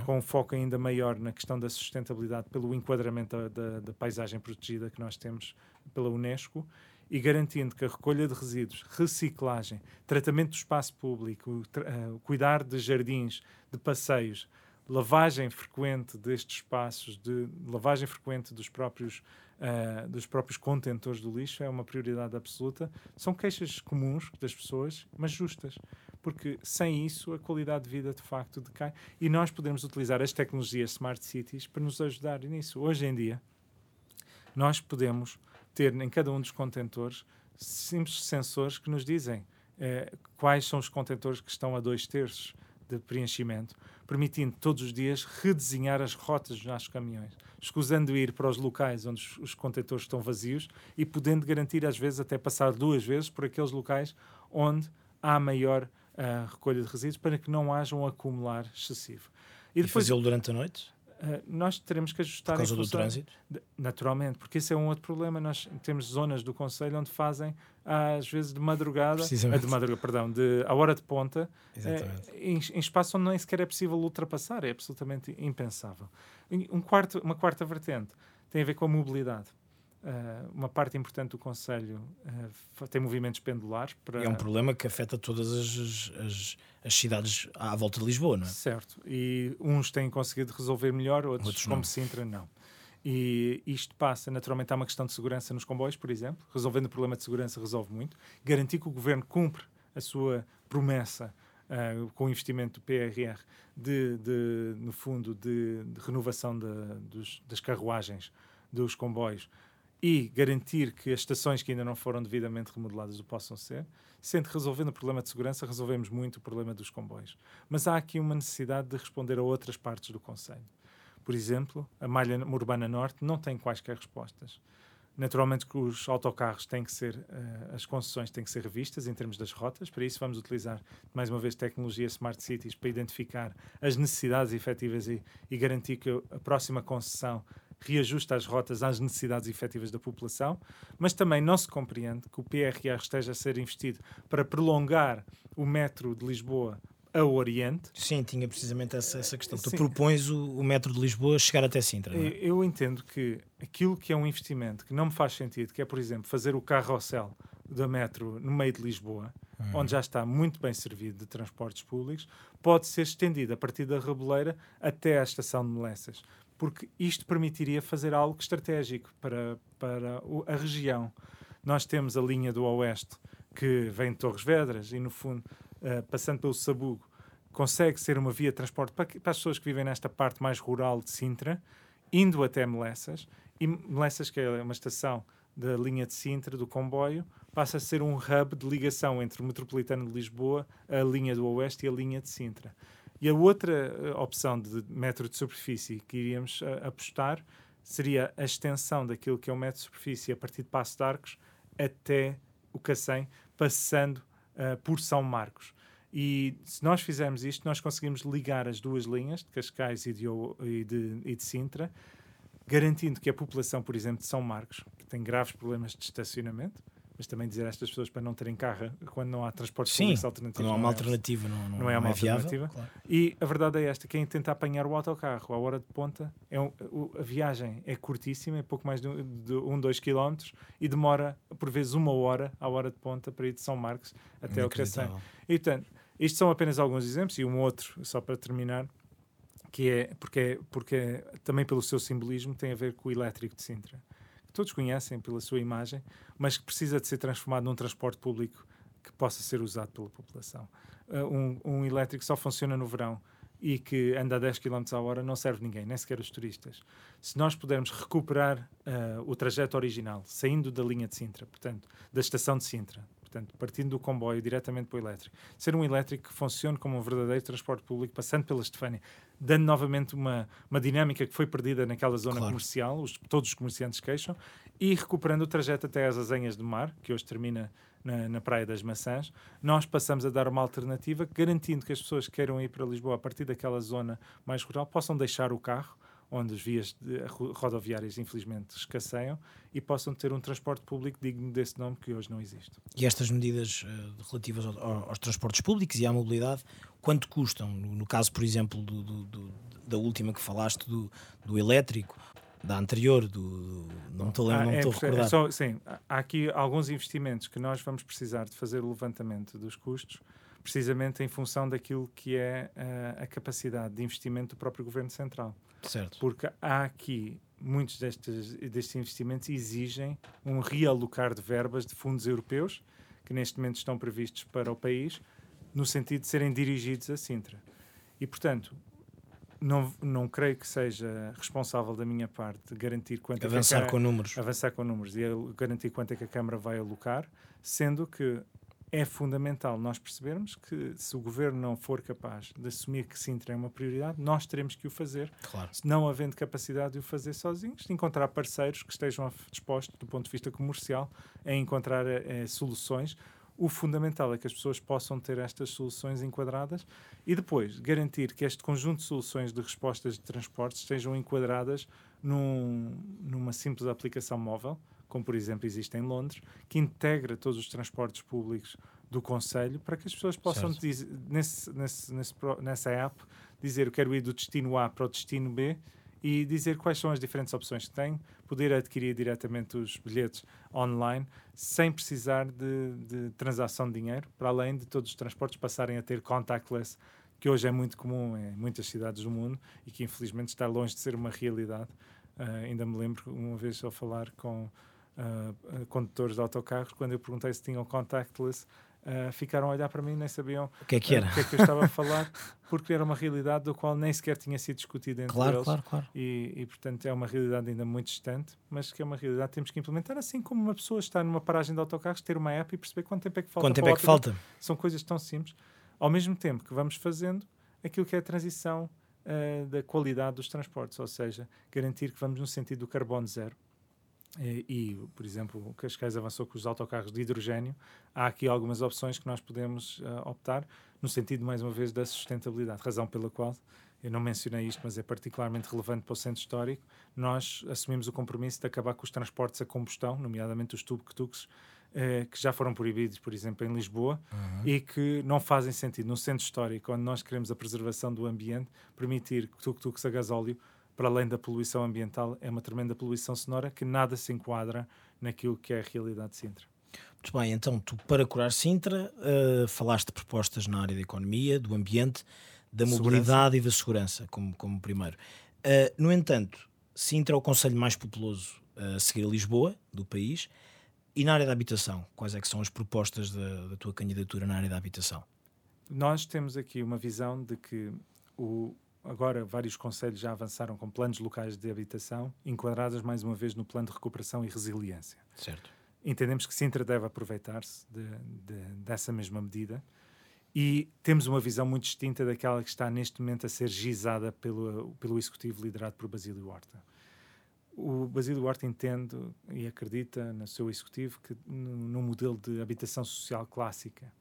com um foco ainda maior na questão da sustentabilidade pelo enquadramento da, da, da paisagem protegida que nós temos pela Unesco e garantindo que a recolha de resíduos, reciclagem, tratamento do espaço público, uh, cuidar de jardins, de passeios, lavagem frequente destes espaços, de lavagem frequente dos próprios, uh, dos próprios contentores do lixo é uma prioridade absoluta. São queixas comuns das pessoas, mas justas, porque sem isso a qualidade de vida de facto decai e nós podemos utilizar as tecnologias Smart Cities para nos ajudar nisso. Hoje em dia, nós podemos ter em cada um dos contentores simples sensores que nos dizem eh, quais são os contentores que estão a dois terços de preenchimento, permitindo todos os dias redesenhar as rotas dos nossos caminhões, escusando ir para os locais onde os, os contentores estão vazios e podendo garantir, às vezes, até passar duas vezes por aqueles locais onde há maior uh, recolha de resíduos para que não haja um acumular excessivo. E, e fazê-lo durante a noite? Uh, nós teremos que ajustar Por causa do trânsito? De, naturalmente, porque esse é um outro problema. Nós temos zonas do Conselho onde fazem, às vezes, de madrugada, uh, de madrugada, perdão, de, à hora de ponta, uh, em, em, espaço onde nem sequer é possível ultrapassar, é absolutamente impensável. Um quarto, uma quarta vertente tem a ver com a mobilidade. Uh, uma parte importante do Conselho uh, tem movimentos pendulares. Para... É um problema que afeta todas as, as, as, cidades à volta de Lisboa, não é? Certo. E uns têm conseguido resolver melhor, outros, outros como não. Sintra, não. E isto passa, naturalmente, há uma questão de segurança nos comboios, por exemplo. Resolvendo o problema de segurança, resolve muito. Garantir que o governo cumpre a sua promessa uh, com o investimento do PRR, de, de no fundo, de, de renovação de, dos, das carruagens dos comboios e garantir que as estações que ainda não foram devidamente remodeladas o possam ser, sendo que resolvendo o problema de segurança, resolvemos muito o problema dos comboios. Mas há aqui uma necessidade de responder a outras partes do Conselho. Por exemplo, a malha urbana norte não tem quaisquer respostas. Naturalmente que os autocarros têm que ser, uh, as concessões têm que ser revistas em termos das rotas, para isso vamos utilizar, mais uma vez, tecnologia Smart Cities para identificar as necessidades efetivas e, e garantir que a próxima concessão reajusta as rotas às necessidades efetivas da população, mas também não se compreende que o PRR esteja a ser investido para prolongar o metro de Lisboa a Oriente. Sim, tinha precisamente essa, essa questão. Sim. Tu propões o, o, metro de Lisboa chegar até Sintra. É? Eu entendo que aquilo que é um investimento que não me faz sentido, que é, por exemplo, fazer o carrossel da metro no meio de Lisboa, uhum. onde já está muito bem servido de transportes públicos, pode ser estendido a partir da Reboleira até à estação de Melessas porque isto permitiria fazer algo estratégico para, para a região. Nós temos a linha do Oeste, que vem de Torres Vedras e, no fundo, uh, passando pelo Sabugo, consegue ser uma via de transporte para, para, as pessoas que vivem nesta parte mais rural de Sintra, indo até Melessas, e Melessas, que é uma estação da linha de Sintra, do comboio, passa a ser um hub de ligação entre o metropolitano de Lisboa, a linha do Oeste e a linha de Sintra. E a outra eh, opção de metro de superfície que iríamos uh, apostar seria a extensão daquilo que é o metro de superfície a partir de Passo de Arcos até o Cacém, passando uh, por São Marcos. E se nós fizermos isto, nós conseguimos ligar as duas linhas, de Cascais e de, e de, e de Sintra, garantindo que a população, por exemplo, de São Marcos, que tem graves problemas de estacionamento, mas também dizer a estas pessoas para não terem carro quando não há transporte Sim, alternativo. Não há uma é alternativa, não, não, não é uma é viável, alternativa. Claro. E a verdade é esta: quem tenta apanhar o autocarro à hora de ponta, é um, a viagem é curtíssima, é pouco mais de, de um, dois quilómetros e demora por vezes uma hora à hora de ponta para ir de São Marcos até o Cacém. E portanto, isto são apenas alguns exemplos e um outro, só para terminar, que é porque, porque também pelo seu simbolismo tem a ver com o elétrico de Sintra todos conhecem pela sua imagem, mas que precisa de ser transformado num transporte público que possa ser usado pela população. Uh, um, um, elétrico só funciona no verão e que anda a 10 km a hora não serve ninguém, nem sequer os turistas. Se nós pudermos recuperar uh, o trajeto original, saindo da linha de Sintra, portanto, da estação de Sintra, portanto, partindo do comboio diretamente para o elétrico, ser um elétrico que funcione como um verdadeiro transporte público, passando pela Estefânia, dando novamente uma, uma dinâmica que foi perdida naquela zona claro. comercial, os, todos os comerciantes queixam, e recuperando o trajeto até às Azenhas de Mar, que hoje termina na, na, Praia das Maçãs, nós passamos a dar uma alternativa, garantindo que as pessoas que queiram ir para Lisboa a partir daquela zona mais rural possam deixar o carro onde as vias rodoviárias infelizmente escasseiam e possam ter um transporte público digno desse nome que hoje não existe. E estas medidas uh, relativas ao, aos transportes públicos e à mobilidade, quanto custam? No, no caso, por exemplo, do, do, do, da última que falaste, do, do elétrico, da anterior, do, não estou ah, é, a recordar. É só, sim, há aqui alguns investimentos que nós vamos precisar de fazer o levantamento dos custos, precisamente em função daquilo que é a, eh, a capacidade de investimento do próprio Governo Central. Certo. Porque há aqui muitos destes, destes investimentos exigem um realocar de verbas de fundos europeus que neste momento estão previstos para o país no sentido de serem dirigidos a Sintra. E, portanto, não, não creio que seja responsável da minha parte garantir quanto avançar é que com números avançar com números e garantir quanto é que a Câmara vai alocar, sendo que é fundamental nós percebermos que se o governo não for capaz de assumir que Sintra é uma prioridade, nós teremos que o fazer. Claro. Não havendo capacidade de o fazer sozinhos, de encontrar parceiros que estejam dispostos, do ponto de vista comercial, a encontrar eh, soluções. O fundamental é que as pessoas possam ter estas soluções enquadradas e depois garantir que este conjunto de soluções de respostas de transporte estejam enquadradas num, numa simples aplicação móvel como por exemplo existe em Londres, que integra todos os transportes públicos do Conselho para que as pessoas possam, dizer, nesse, nesse, nesse, nessa app, dizer eu quero ir do destino A para o destino B e dizer quais são as diferentes opções que tem, poder adquirir diretamente os bilhetes online sem precisar de, de transação de dinheiro, para além de todos os transportes passarem a ter contactless, que hoje é muito comum em muitas cidades do mundo e que infelizmente está longe de ser uma realidade. Uh, ainda me lembro uma vez ao falar com uh, condutores de autocarros, quando eu perguntei se tinham contactless, uh, ficaram a olhar para mim e nem sabiam o que é que era, o que, é que eu estava a [LAUGHS] falar, porque era uma realidade do qual nem sequer tinha sido discutida entre claro, eles. Claro, claro. E, e, portanto, é uma realidade ainda muito distante, mas que é uma realidade que temos que implementar, assim como uma pessoa está numa paragem de autocarros, ter uma app e perceber quanto tempo é que falta. Quanto tempo é que falta? São coisas tão simples. Ao mesmo tempo que vamos fazendo aquilo que é a transição uh, da qualidade dos transportes, ou seja, garantir que vamos no sentido do carbono zero e, e, por exemplo, Cascais avançou com os autocarros de hidrogênio. Há aqui algumas opções que nós podemos uh, optar, no sentido, mais uma vez, da sustentabilidade, razão pela qual eu não mencionei isto, mas é particularmente relevante para o centro histórico. Nós assumimos o compromisso de acabar com os transportes a combustão, nomeadamente os tuk-tuks, eh, que já foram proibidos, por exemplo, em Lisboa, uhum. e que não fazem sentido. No centro histórico, onde nós queremos a preservação do ambiente, permitir tuk-tuks a gasóleo para além da poluição ambiental, é uma tremenda poluição sonora que nada se enquadra naquilo que é a realidade de Sintra. Muito bem, então tu, para curar Sintra, uh, falaste de propostas na área da economia, do ambiente, da mobilidade segurança. e da segurança, como, como primeiro. Uh, no entanto, Sintra é o conselho mais populoso a seguir a Lisboa, do país, e na área da habitação, quais é que são as propostas da, da tua candidatura na área da habitação? Nós temos aqui uma visão de que o, agora vários conselhos já avançaram com planos locais de habitação, enquadrados mais uma vez no plano de recuperação e resiliência. Certo. Entendemos que Sintra deve aproveitar-se de, de, dessa mesma medida e temos uma visão muito distinta daquela que está neste momento a ser gizada pelo, pelo executivo liderado por Basílio Horta. O Basílio Horta entende e acredita no seu executivo que no, modelo de habitação social clássica,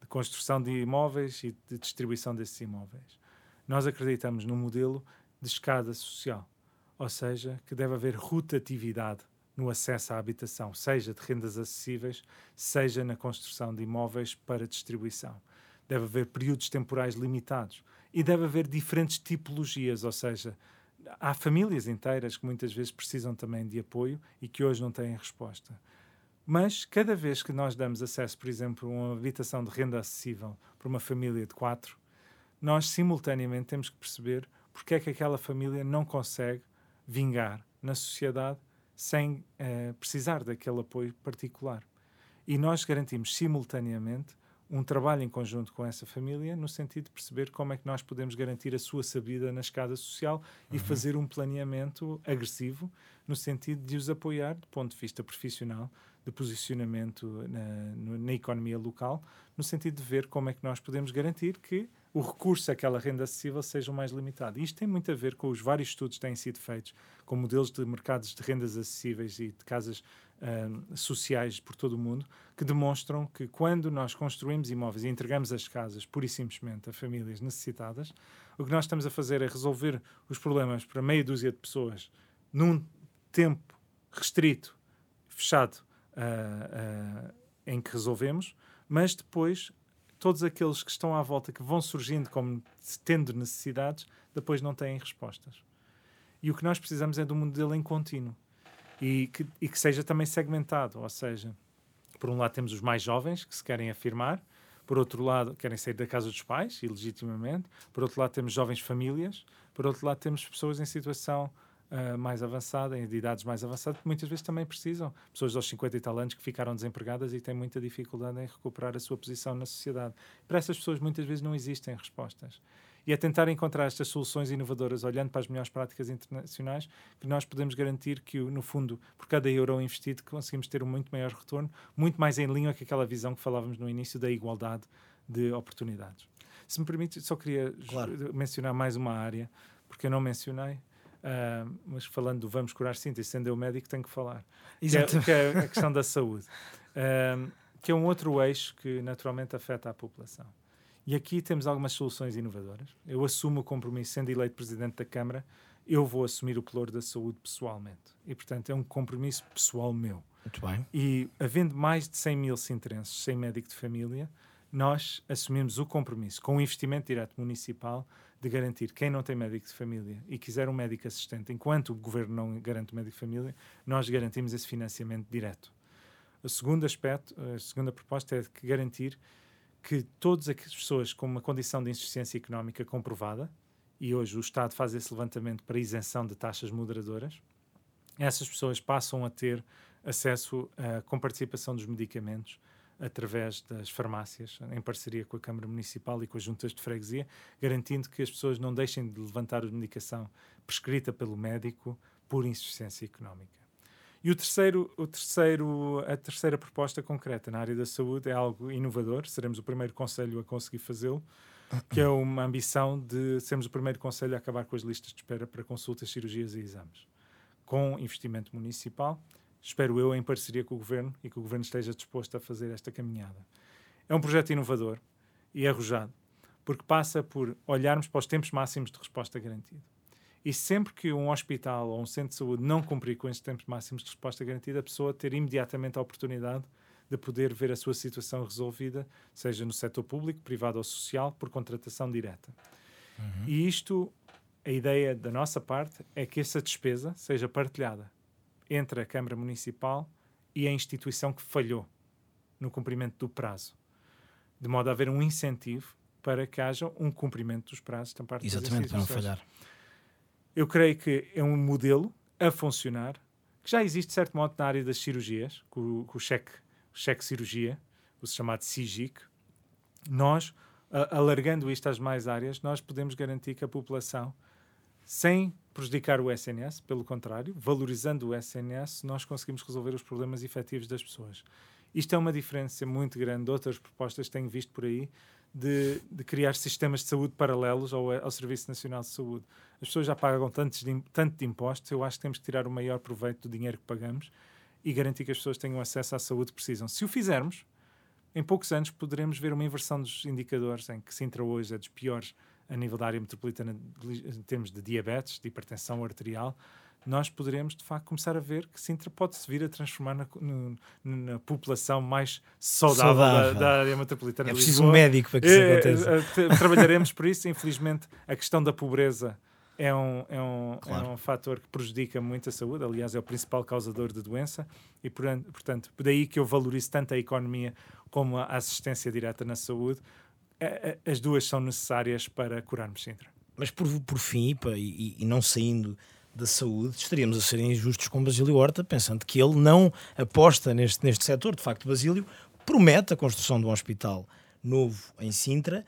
de construção de imóveis e de distribuição desses imóveis nós acreditamos num modelo de escada social, ou seja, que deve haver rotatividade no acesso à habitação, seja de rendas acessíveis, seja na construção de imóveis para distribuição. Deve haver períodos temporais limitados e deve haver diferentes tipologias, ou seja, há famílias inteiras que muitas vezes precisam também de apoio e que hoje não têm resposta. Mas cada vez que nós damos acesso, por exemplo, a uma habitação de renda acessível para uma família de quatro, nós simultaneamente temos que perceber porque é que aquela família não consegue vingar na sociedade sem eh, precisar daquele apoio particular. E nós garantimos simultaneamente um trabalho em conjunto com essa família, no sentido de perceber como é que nós podemos garantir a sua sabida na escada social uhum. e fazer um planeamento agressivo, no sentido de os apoiar, do ponto de vista profissional, de posicionamento na, na economia local, no sentido de ver como é que nós podemos garantir que o recurso àquela renda acessível seja o mais limitado. Isto tem muito a ver com os vários estudos que têm sido feitos com modelos de mercados de rendas acessíveis e de casas uh, sociais por todo o mundo, que demonstram que quando nós construímos imóveis e entregamos as casas pura e simplesmente a famílias necessitadas, o que nós estamos a fazer é resolver os problemas para meia dúzia de pessoas num tempo restrito, fechado, uh, uh, em que resolvemos, mas depois todos aqueles que estão à volta, que vão surgindo como tendo necessidades, depois não têm respostas. E o que nós precisamos é de um modelo em contínuo e que, e que seja também segmentado, ou seja, por um lado temos os mais jovens que se querem afirmar, por outro lado querem sair da casa dos pais, ilegitimamente, por outro lado temos jovens famílias, por outro lado temos pessoas em situação uh, mais avançada, em idades mais avançadas, que muitas vezes também precisam. Pessoas aos 50 e tal anos que ficaram desempregadas e têm muita dificuldade em recuperar a sua posição na sociedade. Para essas pessoas, muitas vezes não existem respostas. E é tentar encontrar estas soluções inovadoras, olhando para as melhores práticas internacionais, que nós podemos garantir que, no fundo, por cada euro investido, conseguimos ter um muito maior retorno, muito mais em linha com aquela visão que falávamos no início da igualdade de oportunidades. Se me permite, só queria claro. mencionar mais uma área, porque eu não mencionei, Uh, mas falando do vamos curar Sinta e sendo eu médico, tenho que falar. Exatamente. Que é, que é a questão da saúde, uh, que é um outro eixo que naturalmente afeta a população. E aqui temos algumas soluções inovadoras. Eu assumo o compromisso, sendo eleito presidente da Câmara, eu vou assumir o pelouro da saúde pessoalmente. E, portanto, é um compromisso pessoal meu. Muito bem. E, havendo mais de 100 mil sintrenses sem médico de família, nós assumimos o compromisso, com o investimento direto municipal, de garantir quem não tem médico de família e quiser um médico assistente, enquanto o governo não garante o médico de família, nós garantimos esse financiamento direto. O segundo aspecto, a segunda proposta é de garantir que todas as pessoas com uma condição de insuficiência económica comprovada, e hoje o Estado faz esse levantamento para isenção de taxas moderadoras, essas pessoas passam a ter acesso a, com participação dos medicamentos através das farmácias, em parceria com a Câmara Municipal e com as juntas de freguesia, garantindo que as pessoas não deixem de levantar a medicação prescrita pelo médico por insuficiência económica. E o terceiro, o terceiro, a terceira proposta concreta na área da saúde é algo inovador, seremos o primeiro conselho a conseguir fazê-lo, que é uma ambição de sermos o primeiro conselho a acabar com as listas de espera para consultas, cirurgias e exames, com investimento municipal espero eu, em parceria com o Governo e que o Governo esteja disposto a fazer esta caminhada. É um projeto inovador e arrojado, porque passa por olharmos para os tempos máximos de resposta garantida. E sempre que um hospital ou um centro de saúde não cumprir com esses tempos máximos de resposta garantida, a pessoa ter imediatamente a oportunidade de poder ver a sua situação resolvida, seja no setor público, privado ou social, por contratação direta. Uhum. E isto, a ideia da nossa parte é que essa despesa seja partilhada entre a Câmara Municipal e a instituição que falhou no cumprimento do prazo, de modo a haver um incentivo para que haja um cumprimento dos prazos da parte Exatamente, para não falhar. Eu creio que é um modelo a funcionar, que já existe, de certo modo, na área das cirurgias, com, com o cheque, cheque cirurgia, o chamado SIGIC. Nós, a, alargando isto às mais áreas, nós podemos garantir que a população, sem prejudicar o SNS, pelo contrário, valorizando o SNS, nós conseguimos resolver os problemas efetivos das pessoas. Isto é uma diferença muito grande de outras propostas que tenho visto por aí, de, de criar sistemas de saúde paralelos ao, ao, Serviço Nacional de Saúde. As pessoas já pagam tantos de, tanto de impostos, eu acho que temos que tirar o maior proveito do dinheiro que pagamos e garantir que as pessoas tenham acesso à saúde que precisam. Se o fizermos, em poucos anos poderemos ver uma inversão dos indicadores, em que Sintra hoje é dos piores a nível da área metropolitana em termos de diabetes, de hipertensão arterial, nós poderemos de facto começar a ver que Sintra pode-se vir a transformar na, no, na população mais saudável, saudável. Da, da, área metropolitana. É preciso um médico para que isso é, aconteça. É, trabalharemos por isso. Infelizmente, a questão da pobreza é um, é, um, claro. é um fator que prejudica muito a saúde. Aliás, é o principal causador de doença. E, portanto, daí que eu valorizo tanto a economia como a assistência direta na saúde, as duas são necessárias para curarmos Sintra. Mas por, por fim, e, e não saindo da saúde, estaríamos a ser injustos com Basílio Horta, pensando que ele não aposta neste, neste setor. De facto, Basílio promete a construção de um hospital novo em Sintra.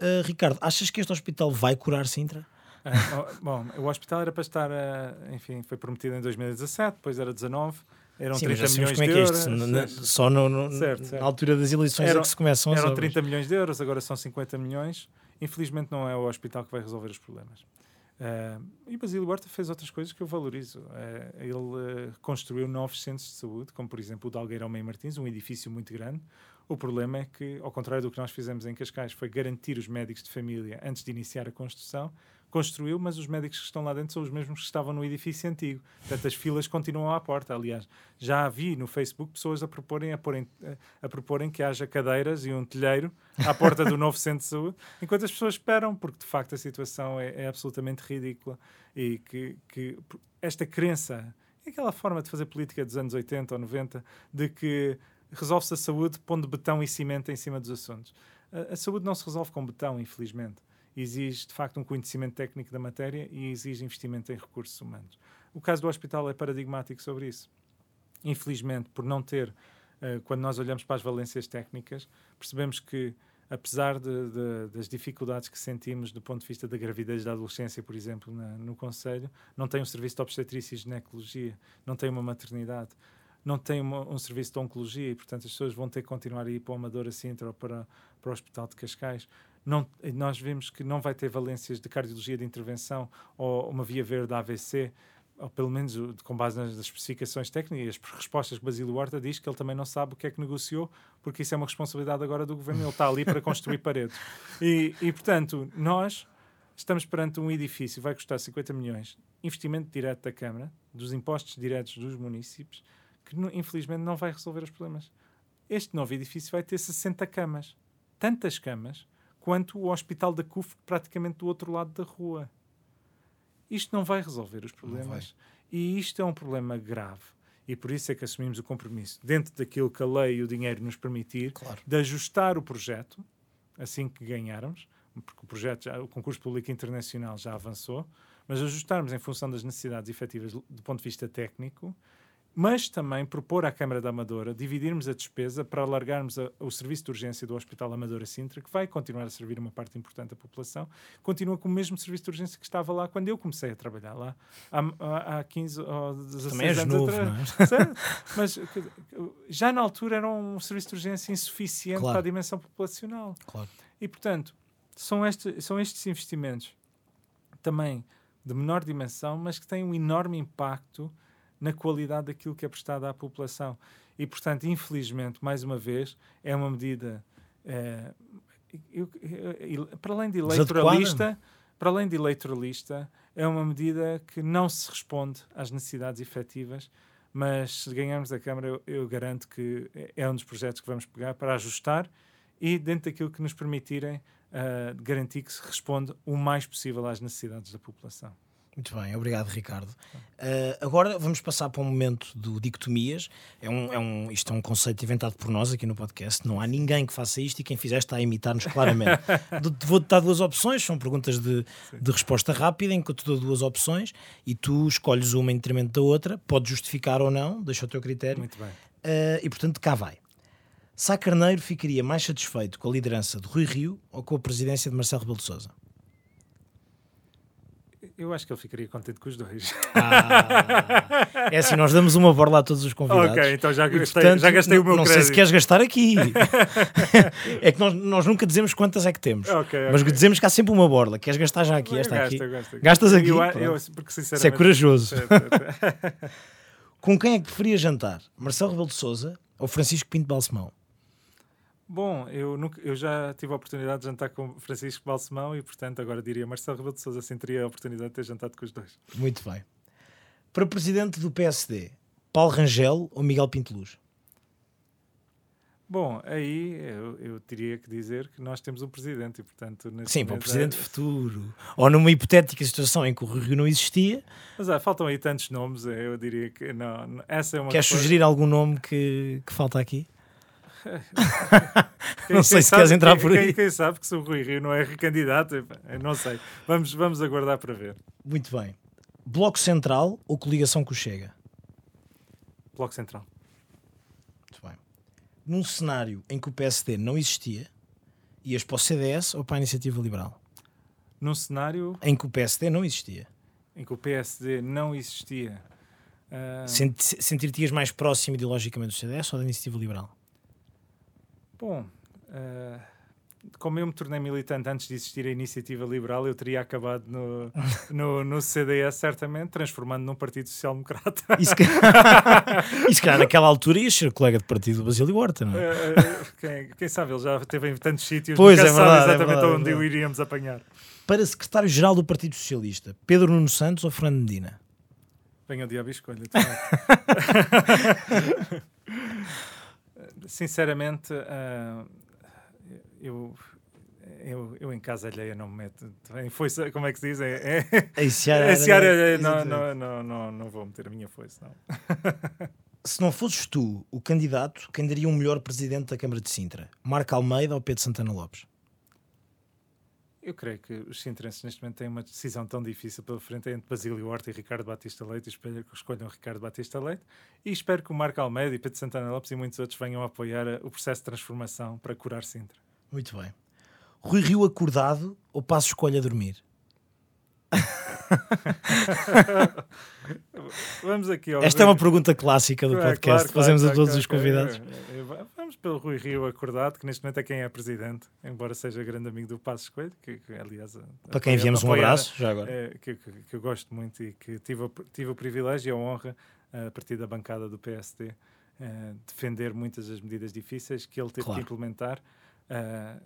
Uh, Ricardo, achas que este hospital vai curar Sintra? Uh, bom, o hospital era para estar, uh, enfim, foi prometido em 2017, depois era 19, Eram Sim, 30 mas já sabemos milhões como é de que é euros. isto. só no- no- Certo, certo. na altura das eleições Eram- é que se começam Eram obras. 30 milhões de euros, agora são 50 milhões. Infelizmente não é o hospital que vai resolver os problemas. Eh, e Basílio Horta fez outras coisas que eu valorizo. Eh, ele eh, construiu novos centros de saúde, como por exemplo o de Algueirão Meio Martins, um edifício muito grande. O problema é que, ao contrário do que nós fizemos em Cascais, foi garantir os médicos de família antes de iniciar a construção. Construiu, mas os médicos que estão lá dentro são os mesmos que estavam no edifício antigo. Portanto, as filas continuam à porta. Aliás, já vi no Facebook pessoas a proporem, a, porem, a proporem que haja cadeiras e um telheiro à porta do novo centro de saúde, enquanto as pessoas esperam, porque de facto a situação é, é absolutamente ridícula e que, que esta crença, aquela forma de fazer política dos anos 80 ou 90, de que resolve-se a saúde pondo betão e cimento em cima dos assuntos. A, a saúde não se resolve com betão, infelizmente. Exige, de facto, um conhecimento técnico da matéria e exige investimento em recursos humanos. O caso do hospital é paradigmático sobre isso. Infelizmente, por não ter, uh, quando nós olhamos para as valências técnicas, percebemos que, apesar de, de, das dificuldades que sentimos do ponto de vista da gravidez da adolescência, por exemplo, na, no Conselho, não tem um serviço de obstetrícia e ginecologia, não tem uma maternidade, não tem uma, um serviço de oncologia e, portanto, as pessoas vão ter que continuar a ir para o Amadora Sintra ou para, para o Hospital de Cascais. Não, nós vemos que não vai ter valências de cardiologia de intervenção ou uma via verde AVC, ou pelo menos com base nas especificações técnicas, as respostas que Basílio Horta diz que ele também não sabe o que é que negociou, porque isso é uma responsabilidade agora do governo, ele está ali para construir [LAUGHS] paredes. E, e, portanto, nós estamos perante um edifício, vai custar 50 milhões, investimento direto da Câmara, dos impostos diretos dos municípios, que infelizmente não vai resolver os problemas. Este novo edifício vai ter 60 camas, tantas camas quanto o hospital da CUF, praticamente do outro lado da rua. Isto não vai resolver os problemas. E isto é um problema grave. E por isso é que assumimos o compromisso, dentro daquilo que a lei e o dinheiro nos permitir, claro. de ajustar o projeto, assim que ganharmos, porque o projeto, já, o concurso público internacional já avançou, mas ajustarmos em função das necessidades efetivas do ponto de vista técnico, mas também propor à Câmara da Amadora dividirmos a despesa para alargarmos a, o serviço de urgência do Hospital Amadora Sintra, que vai continuar a servir uma parte importante da população, continua com o mesmo serviço de urgência que estava lá quando eu comecei a trabalhar lá, há, há, há 15 ou 16 também és anos novo, atrás. É? [LAUGHS] Mas já na altura era um serviço de urgência insuficiente Claro. para a dimensão populacional. Claro. E, portanto, são, este, são estes investimentos também de menor dimensão, mas que têm um enorme impacto na qualidade daquilo que é prestado à população. E, portanto, infelizmente, mais uma vez, é uma medida, eh, eu- eu- para além de eleitoralista, para além de eleitoralista, é uma medida que não se responde às necessidades efetivas, mas se ganharmos a Câmara, eu, eu garanto que é um dos projetos que vamos pegar para ajustar e, dentro daquilo que nos permitirem, ah, garantir que se responde o mais possível às necessidades da população. Muito bem, obrigado, Ricardo. Uh, agora vamos passar para um momento do dicotomias. É um, é um, isto é um conceito inventado por nós aqui no podcast. Não há ninguém que faça isto e quem fizer está a imitar-nos claramente. [LAUGHS] Vou-te dar duas opções, são perguntas de, de resposta rápida, em que eu te dou duas opções e tu escolhes uma em detrimento da outra, podes justificar ou não, deixa o teu critério. Muito bem. Uh, e portanto, cá vai. Sá Carneiro ficaria mais satisfeito com a liderança de Rui Rio ou com a presidência de Marcelo Rebelo de Sousa? Eu acho que ele ficaria contente com os dois. Ah, é assim, nós damos uma borla a todos os convidados. ok, então já E, gastei, portanto, já gastei o meu Não crédito. sei se queres gastar aqui. [LAUGHS] é que nós, nós nunca dizemos quantas é que temos. Ok, Mas ok. dizemos que há sempre uma borla. Queres gastar já aqui? Esta gasto, aqui. gasto aqui. Gastas aqui? Eu, eu, porque, Isso é corajoso. Certo, certo. [LAUGHS] Com quem é que preferia jantar? Marcelo Rebelo de Sousa ou Francisco Pinto Balsemão? Bom, eu, nunca, eu já tive a oportunidade de jantar com Francisco Balsemão e, portanto, agora diria Marcelo Rebelo de Sousa, assim teria a oportunidade de ter jantado com os dois. Muito bem. Para presidente do PSD, Paulo Rangel ou Miguel Pinto Luz? Bom, aí eu, eu teria que dizer que nós temos um presidente e, portanto... Sim, para o momento presidente é- futuro. Ou numa hipotética situação em que o Rio não existia, Mas ah, faltam aí tantos nomes, eh, eu diria que não, não- essa é uma queres coisa- sugerir algum nome que, que falta aqui? [LAUGHS] Não sei se queres entrar quem- por aí. Quem, quem sabe que se o Rui Rio não é recandidato, não sei. Vamos, vamos aguardar para ver. Muito bem. Bloco Central ou coligação com o Chega? Bloco Central. Muito bem. Num cenário em que o PSD não existia, ias para o CDS ou para a Iniciativa Liberal? Num cenário Em que o PSD não existia. em que o PSD não existia, Uh, Sent- Sentir-te-ias mais próximo ideologicamente do CDS ou da Iniciativa Liberal? Bom, uh, como eu me tornei militante antes de existir a iniciativa liberal, eu teria acabado no, [LAUGHS] no, no CDS, certamente, transformando num Partido Social Democrata. E se, ca- [LAUGHS] se calhar naquela altura ias ser colega de partido do Basílio Horta, não é? Uh, quem, quem sabe, ele já esteve em tantos sítios, Pois, nunca é se sabe verdade, é exatamente verdade, é onde o verdade. iríamos apanhar. Para secretário-geral do Partido Socialista, Pedro Nuno Santos ou Fernando Medina? Venha o diabo e escolha. [LAUGHS] Sinceramente, ah, eu, eu, eu em casa alheia não me meto. Em foice, como é que se diz? É, é, Seara- é alheia, não, não, não, não, não vou meter a minha foice, não. [LAUGHS] Se não fosses tu o candidato, quem daria um melhor presidente da Câmara de Sintra? Marco Almeida ou Pedro Santana Lopes? Eu creio que os sintrenses neste momento têm uma decisão tão difícil pela frente entre Basílio Horta e Ricardo Batista Leite. Espero que escolham Ricardo Batista Leite. E espero que o Marco Almeida e Pedro Santana Lopes e muitos outros venham a apoiar eh, o processo de transformação para curar Sintra. Muito bem. Rui Rio acordado ou passo escolha a dormir? [LAUGHS] Vamos aqui Esta é uma pergunta clássica do É, podcast claro, que fazemos claro, a todos claro, os claro. convidados. É, é, Vamos pelo Rui Rio acordado, que neste momento é quem é presidente, embora seja grande amigo do Passos Coelho, que, que, aliás... Para quem enviamos um abraço, já agora. é, que, que- que eu gosto muito e que tive, o- tive o privilégio e a honra, a partir da bancada do PSD, eh, defender muitas das medidas difíceis que ele teve Claro. que implementar eh,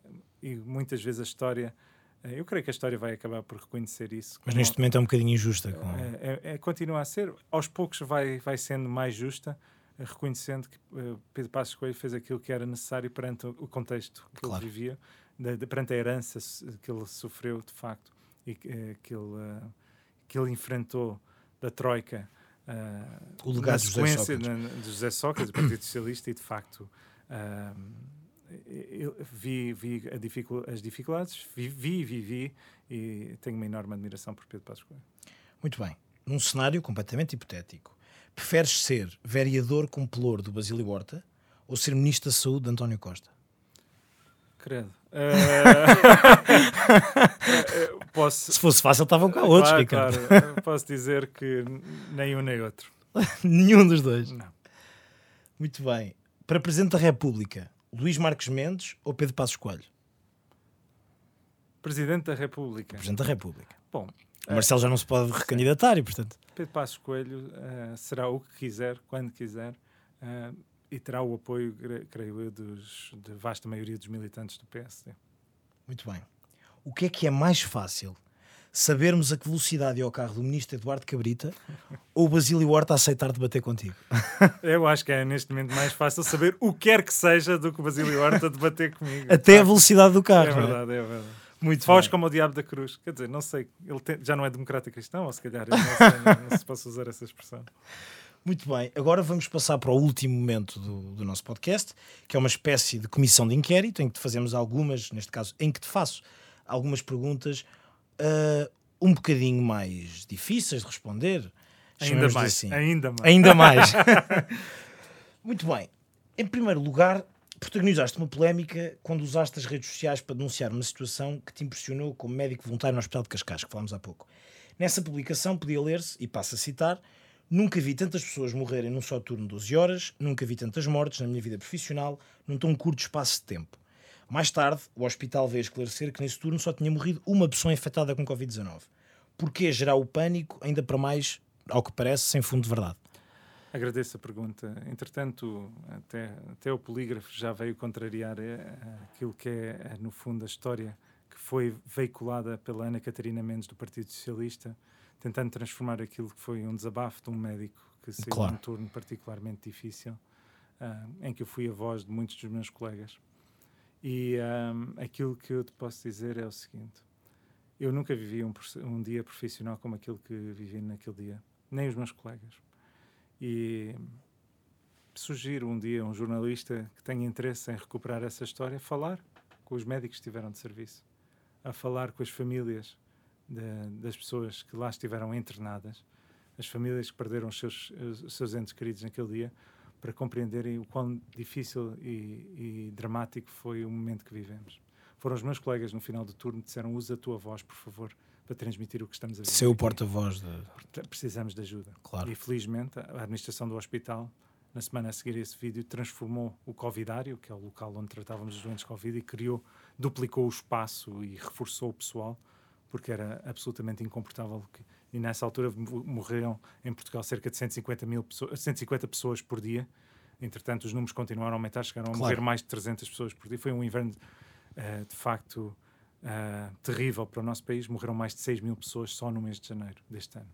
e muitas vezes a história, eh, eu creio que a história vai acabar por reconhecer isso. Mas neste momento é um bocadinho injusta. Com... é, é- continua a ser, aos poucos vai, vai sendo mais justa, eh, reconhecendo que eh, Pedro Passos Coelho fez aquilo que era necessário perante o contexto que Claro. ele vivia, de, de- perante a herança que ele sofreu de facto e que, eh, que, ele, eh, que ele enfrentou da Troika. O legado de José sequência Sócrates. na- de José Sócrates, do Partido Socialista, e de facto vi, vi a dificul- as dificuldades, vi, vi, vivi e tenho uma enorme admiração por Pedro Passos Coelho. Muito bem. Num cenário completamente hipotético, preferes ser vereador com pelour do Basílio Horta ou ser ministro da Saúde de António Costa? Credo. Eh, [LAUGHS] posso, Se fosse fácil, estavam cá outros, claro, Ricardo. claro. Posso dizer que nem um nem outro. [LAUGHS] Nenhum dos dois. Não. Muito bem. Para Presidente da República, Luís Marques Mendes ou Pedro Passos Coelho? Presidente da República. Presidente da República. Bom, O Marcelo já não se pode recandidatar e, portanto, Pedro Passos Coelho eh, será o que quiser, quando quiser, eh, e terá o apoio, cre- creio eu, dos, da vasta maioria dos militantes do PSD. muito bem. O que é que é mais fácil? Sabermos a que velocidade é o carro do ministro Eduardo Cabrita [LAUGHS] ou o Basílio Horta aceitar debater contigo? [LAUGHS] Eu acho que é neste momento mais fácil saber o que quer que seja do que o Basílio Horta debater comigo. Até a velocidade do É carro. não é? verdade, é verdade. Muito Foz bem. como o diabo da cruz. Quer dizer, não sei, ele tem- já não é democrata cristão, ou se calhar, eu não, sei, não, se posso usar essa expressão. [LAUGHS] Muito bem, agora vamos passar para o último momento do, do nosso podcast, que é uma espécie de comissão de inquérito, em que te fazemos algumas, neste caso, em que te faço algumas perguntas ah, um bocadinho mais difíceis de responder. Ainda mais, assim. ainda mais. Ainda mais. [LAUGHS] [LAUGHS] Muito bem. Em primeiro lugar, protagonizaste uma polémica quando usaste as redes sociais para denunciar uma situação que te impressionou como médico voluntário no Hospital de Cascais, que falámos há pouco. Nessa publicação podia ler-se, e passo a citar, Nunca vi tantas pessoas morrerem num só turno de 12 horas, nunca vi tantas mortes na minha vida profissional num tão curto espaço de tempo. Mais tarde, o hospital veio esclarecer que nesse turno só tinha morrido uma pessoa infectada com Covid-19. Porquê gerar o pânico, ainda para mais, ao que parece, sem fundo de verdade? Agradeço a pergunta. Entretanto, até, até o polígrafo já veio contrariar eh, aquilo que é, eh, no fundo, a história que foi veiculada pela Ana Catarina Mendes do Partido Socialista, tentando transformar aquilo que foi um desabafo de um médico que saiu Claro. num turno particularmente difícil, ah, em que eu fui a voz de muitos dos meus colegas. E ah, aquilo que eu te posso dizer é o seguinte: eu nunca vivi um, um dia profissional como aquele que vivi naquele dia, nem os meus colegas. E sugiro um dia a um jornalista que tenha interesse em recuperar essa história, falar com os médicos que estiveram de serviço, a falar com as famílias de- das pessoas que lá estiveram internadas, as famílias que perderam os seus, os seus entes queridos naquele dia, para compreenderem o quão difícil e, e dramático foi o momento que vivemos. Foram os meus colegas no final do turno que disseram: usa a tua voz, por favor, para transmitir o que estamos a ver. Ser o porta-voz de... Precisamos de ajuda. Claro. E felizmente a administração do hospital, na semana a seguir a esse vídeo, transformou o Covidário, que é o local onde tratávamos os doentes Covid, e criou, duplicou o espaço e reforçou o pessoal, porque era absolutamente incomportável. Que, e nessa altura morreram em Portugal cerca de 150, mil pessoas, 150 pessoas por dia. Entretanto, os números continuaram a aumentar, chegaram a morrer mais de 300 pessoas por dia. Foi um inverno, uh, de facto, uh, terrível para o nosso país. Morreram mais de 6 mil pessoas só no mês de janeiro deste ano.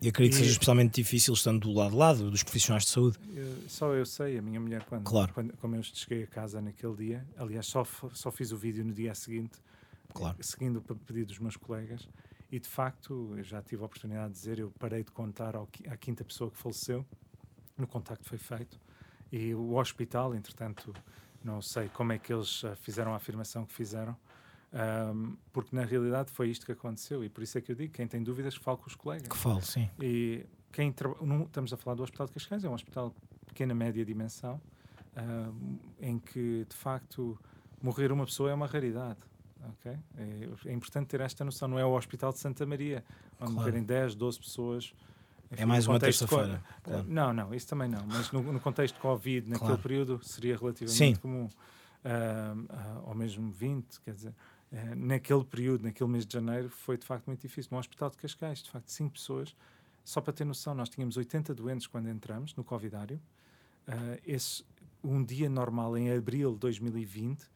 E acredito e... que seja especialmente difícil estando do lado a lado dos profissionais de saúde. Eu, só eu sei, a minha mulher, quando, claro. quando como eu cheguei a casa naquele dia, aliás, só, só fiz o vídeo no dia seguinte, claro. seguindo o pedido dos meus colegas, e de facto, eu já tive a oportunidade de dizer, eu parei de contar ao, à quinta pessoa que faleceu, no contacto foi feito, e o hospital, entretanto, não sei como é que eles uh, fizeram a afirmação que fizeram, um, porque na realidade foi isto que aconteceu e por isso é que eu digo: quem tem dúvidas, fale com os colegas. Que fale, sim. E quem não, estamos a falar do Hospital de Cascais, é um hospital de pequena, média dimensão, um, em que de facto morrer uma pessoa é uma raridade. Okay? É, é, importante ter esta noção. Não é o Hospital de Santa Maria, onde claro. morrerem 10, 12 pessoas. Enfim, é mais uma terça-feira. Claro. Não, não, isso também não. Mas no, no contexto de Covid, naquele claro. período, seria relativamente Sim. comum. Uh, uh, ou mesmo 20, quer dizer, uh, naquele período, naquele mês de janeiro, foi de facto muito difícil. No Hospital de Cascais, de facto, 5 pessoas. Só para ter noção, nós tínhamos 80 doentes quando entramos no Covidário. Uh, esse, um dia normal, em abril de 2020,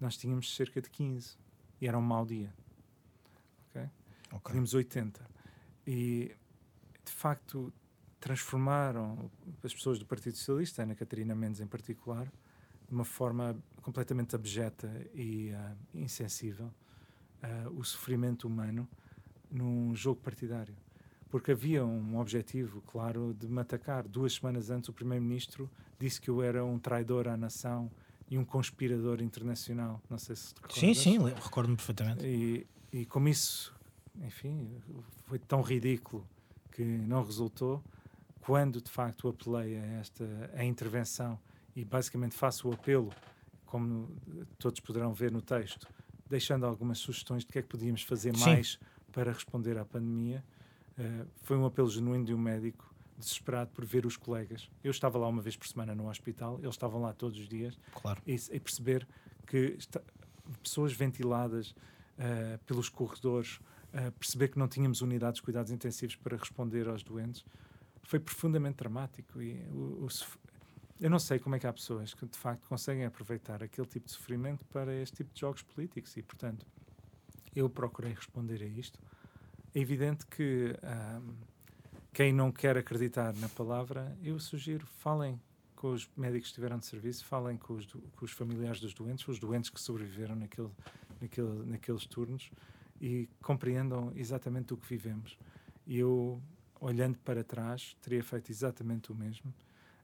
nós tínhamos cerca de 15. E era um mau dia. Ok? okay. Tínhamos 80. E, de facto, transformaram as pessoas do Partido Socialista, Ana Catarina Mendes em particular, de uma forma completamente abjeta e uh, insensível uh, o sofrimento humano num jogo partidário. Porque havia um objetivo, claro, de me atacar. Duas semanas antes, o Primeiro-Ministro disse que eu era um traidor à nação e um conspirador internacional. Não sei se recordas. Sim, sim, recordo-me perfeitamente. E, e como isso, enfim, foi tão ridículo que não resultou, quando de facto apelei a esta a intervenção e basicamente faço o apelo, como todos poderão ver no texto, deixando algumas sugestões de que é que podíamos fazer Sim. mais para responder à pandemia. Uh, foi um apelo genuíno de um médico desesperado por ver os colegas. Eu estava lá uma vez por semana no hospital, eles estavam lá todos os dias. Claro. E, e perceber que pessoas ventiladas uh, pelos corredores, uh, perceber que não tínhamos unidades de cuidados intensivos para responder aos doentes, foi profundamente dramático. E o, o, eu não sei como é que há pessoas que de facto conseguem aproveitar aquele tipo de sofrimento para este tipo de jogos políticos e, portanto, eu procurei responder a isto. É evidente que um, quem não quer acreditar na palavra, eu sugiro, falem com os médicos que estiveram de serviço, falem com os, com os familiares dos doentes, os doentes que sobreviveram naquele, naquele, naqueles turnos e compreendam exatamente o que vivemos. E eu, olhando para trás, teria feito exatamente o mesmo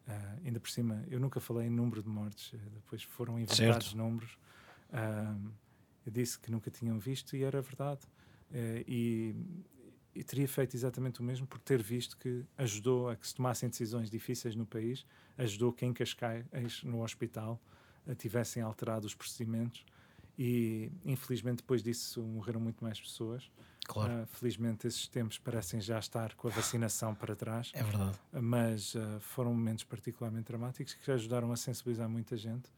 Uh, ainda por cima, eu nunca falei em número de mortes, uh, depois foram inventados certo. números. Uh, eu disse que nunca tinham visto e era verdade. E, e, teria feito exatamente o mesmo por ter visto que ajudou a que se tomassem decisões difíceis no país, ajudou que em Cascais, no hospital, tivessem alterado os procedimentos e infelizmente depois disso morreram muito mais pessoas. Claro. Uh, felizmente esses tempos parecem já estar com a vacinação para trás. É verdade. Mas uh, foram momentos particularmente dramáticos que ajudaram a sensibilizar muita gente.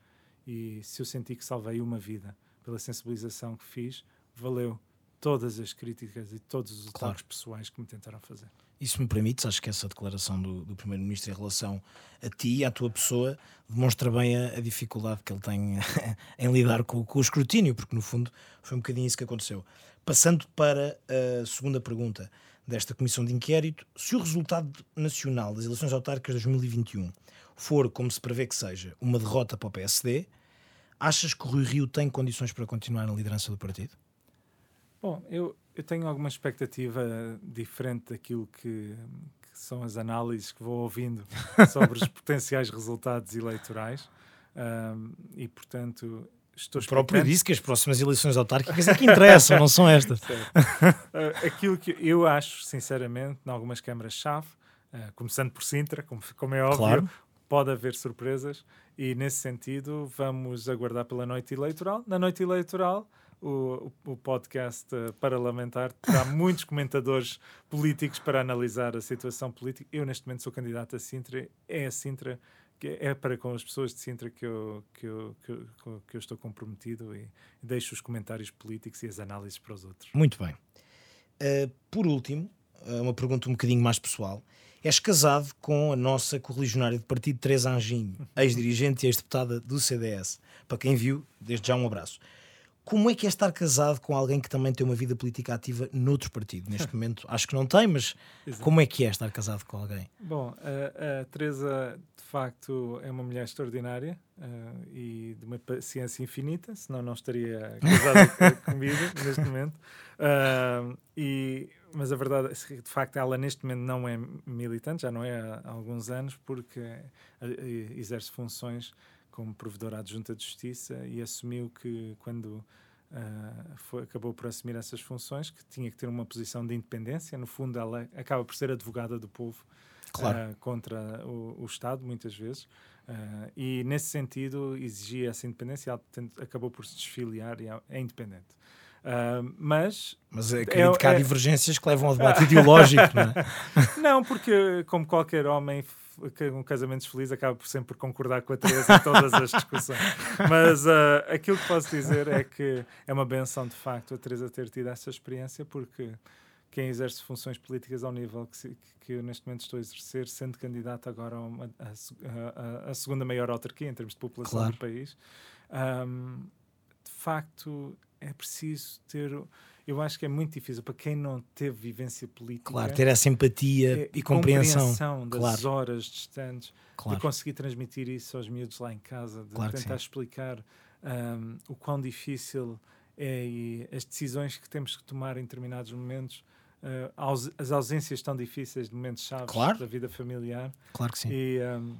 E se eu senti que salvei uma vida pela sensibilização que fiz, valeu todas as críticas e todos os ataques claro. pessoais que me tentaram fazer. Isso me permite, acho que essa declaração do, do Primeiro-Ministro em relação a ti e à tua pessoa demonstra bem a, a dificuldade que ele tem [LAUGHS] em lidar com, com, o escrutínio, porque no fundo foi um bocadinho isso que aconteceu. Passando para a segunda pergunta desta Comissão de Inquérito, se o resultado nacional das eleições autárquicas de 2021 for, como se prevê que seja, uma derrota para o PSD, achas que o Rui Rio tem condições para continuar na liderança do partido? Bom, eu, eu tenho alguma expectativa diferente daquilo que, que são as análises que vou ouvindo [LAUGHS] sobre os potenciais resultados eleitorais. Um, e, portanto, estou O próprio disse que as próximas eleições autárquicas é que interessam, não são estas. [LAUGHS] uh, aquilo que eu acho, sinceramente, em algumas câmaras-chave, uh, começando por Sintra, como, como é óbvio, claro. pode haver surpresas e, nesse sentido, vamos aguardar pela noite eleitoral. Na noite eleitoral o, o podcast uh, parlamentar terá [LAUGHS] muitos comentadores políticos para analisar a situação política. Eu, neste momento, sou candidato a Sintra. É a Sintra, é para com as pessoas de Sintra que eu, que eu, que eu, que eu estou comprometido e deixo os comentários políticos e as análises para os outros. Muito bem. Uh, por último, uma pergunta um bocadinho mais pessoal. És casado com a nossa correligionária de partido, Teresa Anjinho, ex-dirigente e ex-deputada do CDS. Para quem viu, desde já um abraço. Como é que é estar casado com alguém que também tem uma vida política ativa noutro partido? Neste [LAUGHS] momento acho que não tem, mas Exato. como é que é estar casado com alguém? Bom, a, a Teresa de facto é uma mulher extraordinária uh, e de uma paciência infinita, senão não estaria casada [LAUGHS] comigo neste momento. Uh, e, mas a verdade é que de facto ela neste momento não é militante, já não é há alguns anos, porque eh, exerce funções como provedora adjunta de justiça e assumiu que quando uh, foi, acabou por assumir essas funções, que tinha que ter uma posição de independência. No fundo, ela acaba por ser advogada do povo claro. uh, contra o, o, Estado, muitas vezes. Uh, e nesse sentido exigia essa independência, ela acabou por se desfiliar e é, é independente. Uh, mas. Mas acredito é, que há é... divergências que levam ao debate ideológico, não é? [LAUGHS] Não, porque, como qualquer homem um casamento feliz acaba por sempre por concordar com a Teresa em todas as discussões. [LAUGHS] Mas uh, aquilo que posso dizer é que é uma benção, de facto, a Teresa ter tido essa experiência, porque quem exerce funções políticas ao nível que, se, que eu neste momento estou a exercer, sendo candidato agora a segunda maior autarquia em termos de população claro. do país, um, de facto é preciso ter eu acho que é muito difícil para quem não teve vivência política. Claro, ter essa empatia é, e compreensão. compreensão das claro. horas distantes, claro. de conseguir transmitir isso aos miúdos lá em casa, de claro tentar explicar um, o quão difícil é e as decisões que temos que tomar em determinados momentos. Uh, as ausências tão difíceis de momentos chaves da vida familiar. Claro que sim. E, um,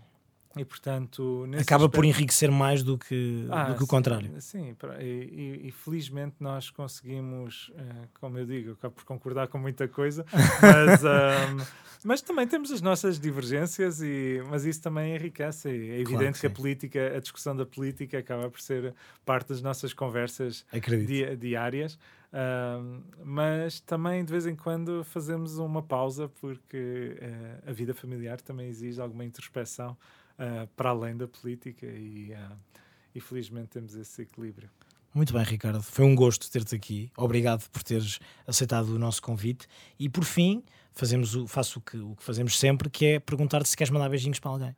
e, portanto, acaba aspecto... por enriquecer mais do que, ah, do que o contrário. Sim, e, e, e, felizmente nós conseguimos, uh, como eu digo, acabo por concordar com muita coisa, [LAUGHS] mas, um, mas também temos as nossas divergências, e, mas isso também enriquece. É evidente claro que, que a política, a discussão da política acaba por ser parte das nossas conversas di diárias. Uh, mas também de vez em quando fazemos uma pausa porque uh, a vida familiar também exige alguma introspeção uh, para além da política e, uh, e felizmente temos esse equilíbrio. Muito bem, Ricardo. Foi um gosto ter-te aqui. Obrigado por teres aceitado o nosso convite. E por fim, fazemos o, faço o que, o que fazemos sempre, que é perguntar-te se queres mandar beijinhos para alguém.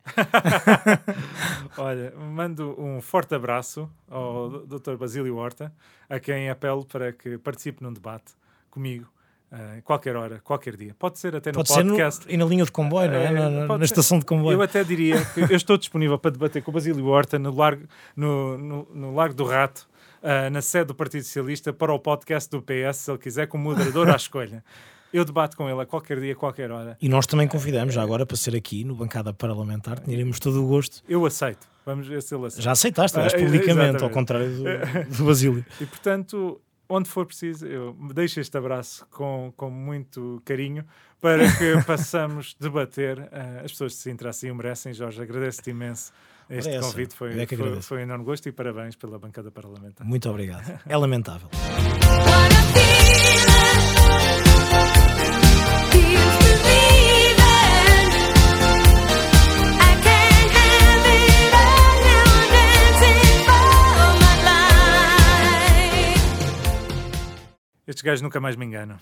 [LAUGHS] Olha, mando um forte abraço ao Dr. Basílio Horta, a quem apelo para que participe num debate comigo Uh, qualquer hora, qualquer dia. Pode ser até no pode podcast. Ser no, e na linha de comboio, não é? Na, na, na estação de comboio. Eu até diria que eu estou disponível para debater com o Basílio Horta no Largo, no, no, no Largo do Rato, uh, na sede do Partido Socialista, para o podcast do PS, se ele quiser, como moderador à escolha. Eu debato com ele a qualquer dia, a qualquer hora. E nós também convidamos já agora para ser aqui no Bancada Parlamentar, teremos todo o gosto. Eu aceito. Vamos ver se ele aceita. Já aceitaste, uh, publicamente, ao contrário do, do Basílio. [LAUGHS] E portanto, onde for preciso, eu deixo este abraço com, com muito carinho para que [LAUGHS] possamos debater. Uh, as pessoas de Sintra assim o merecem. Jorge, agradeço-te imenso este Parece. convite. Foi, é foi, foi um enorme gosto e parabéns pela bancada parlamentar. Muito obrigado. É lamentável. Estes gajos nunca mais me enganam.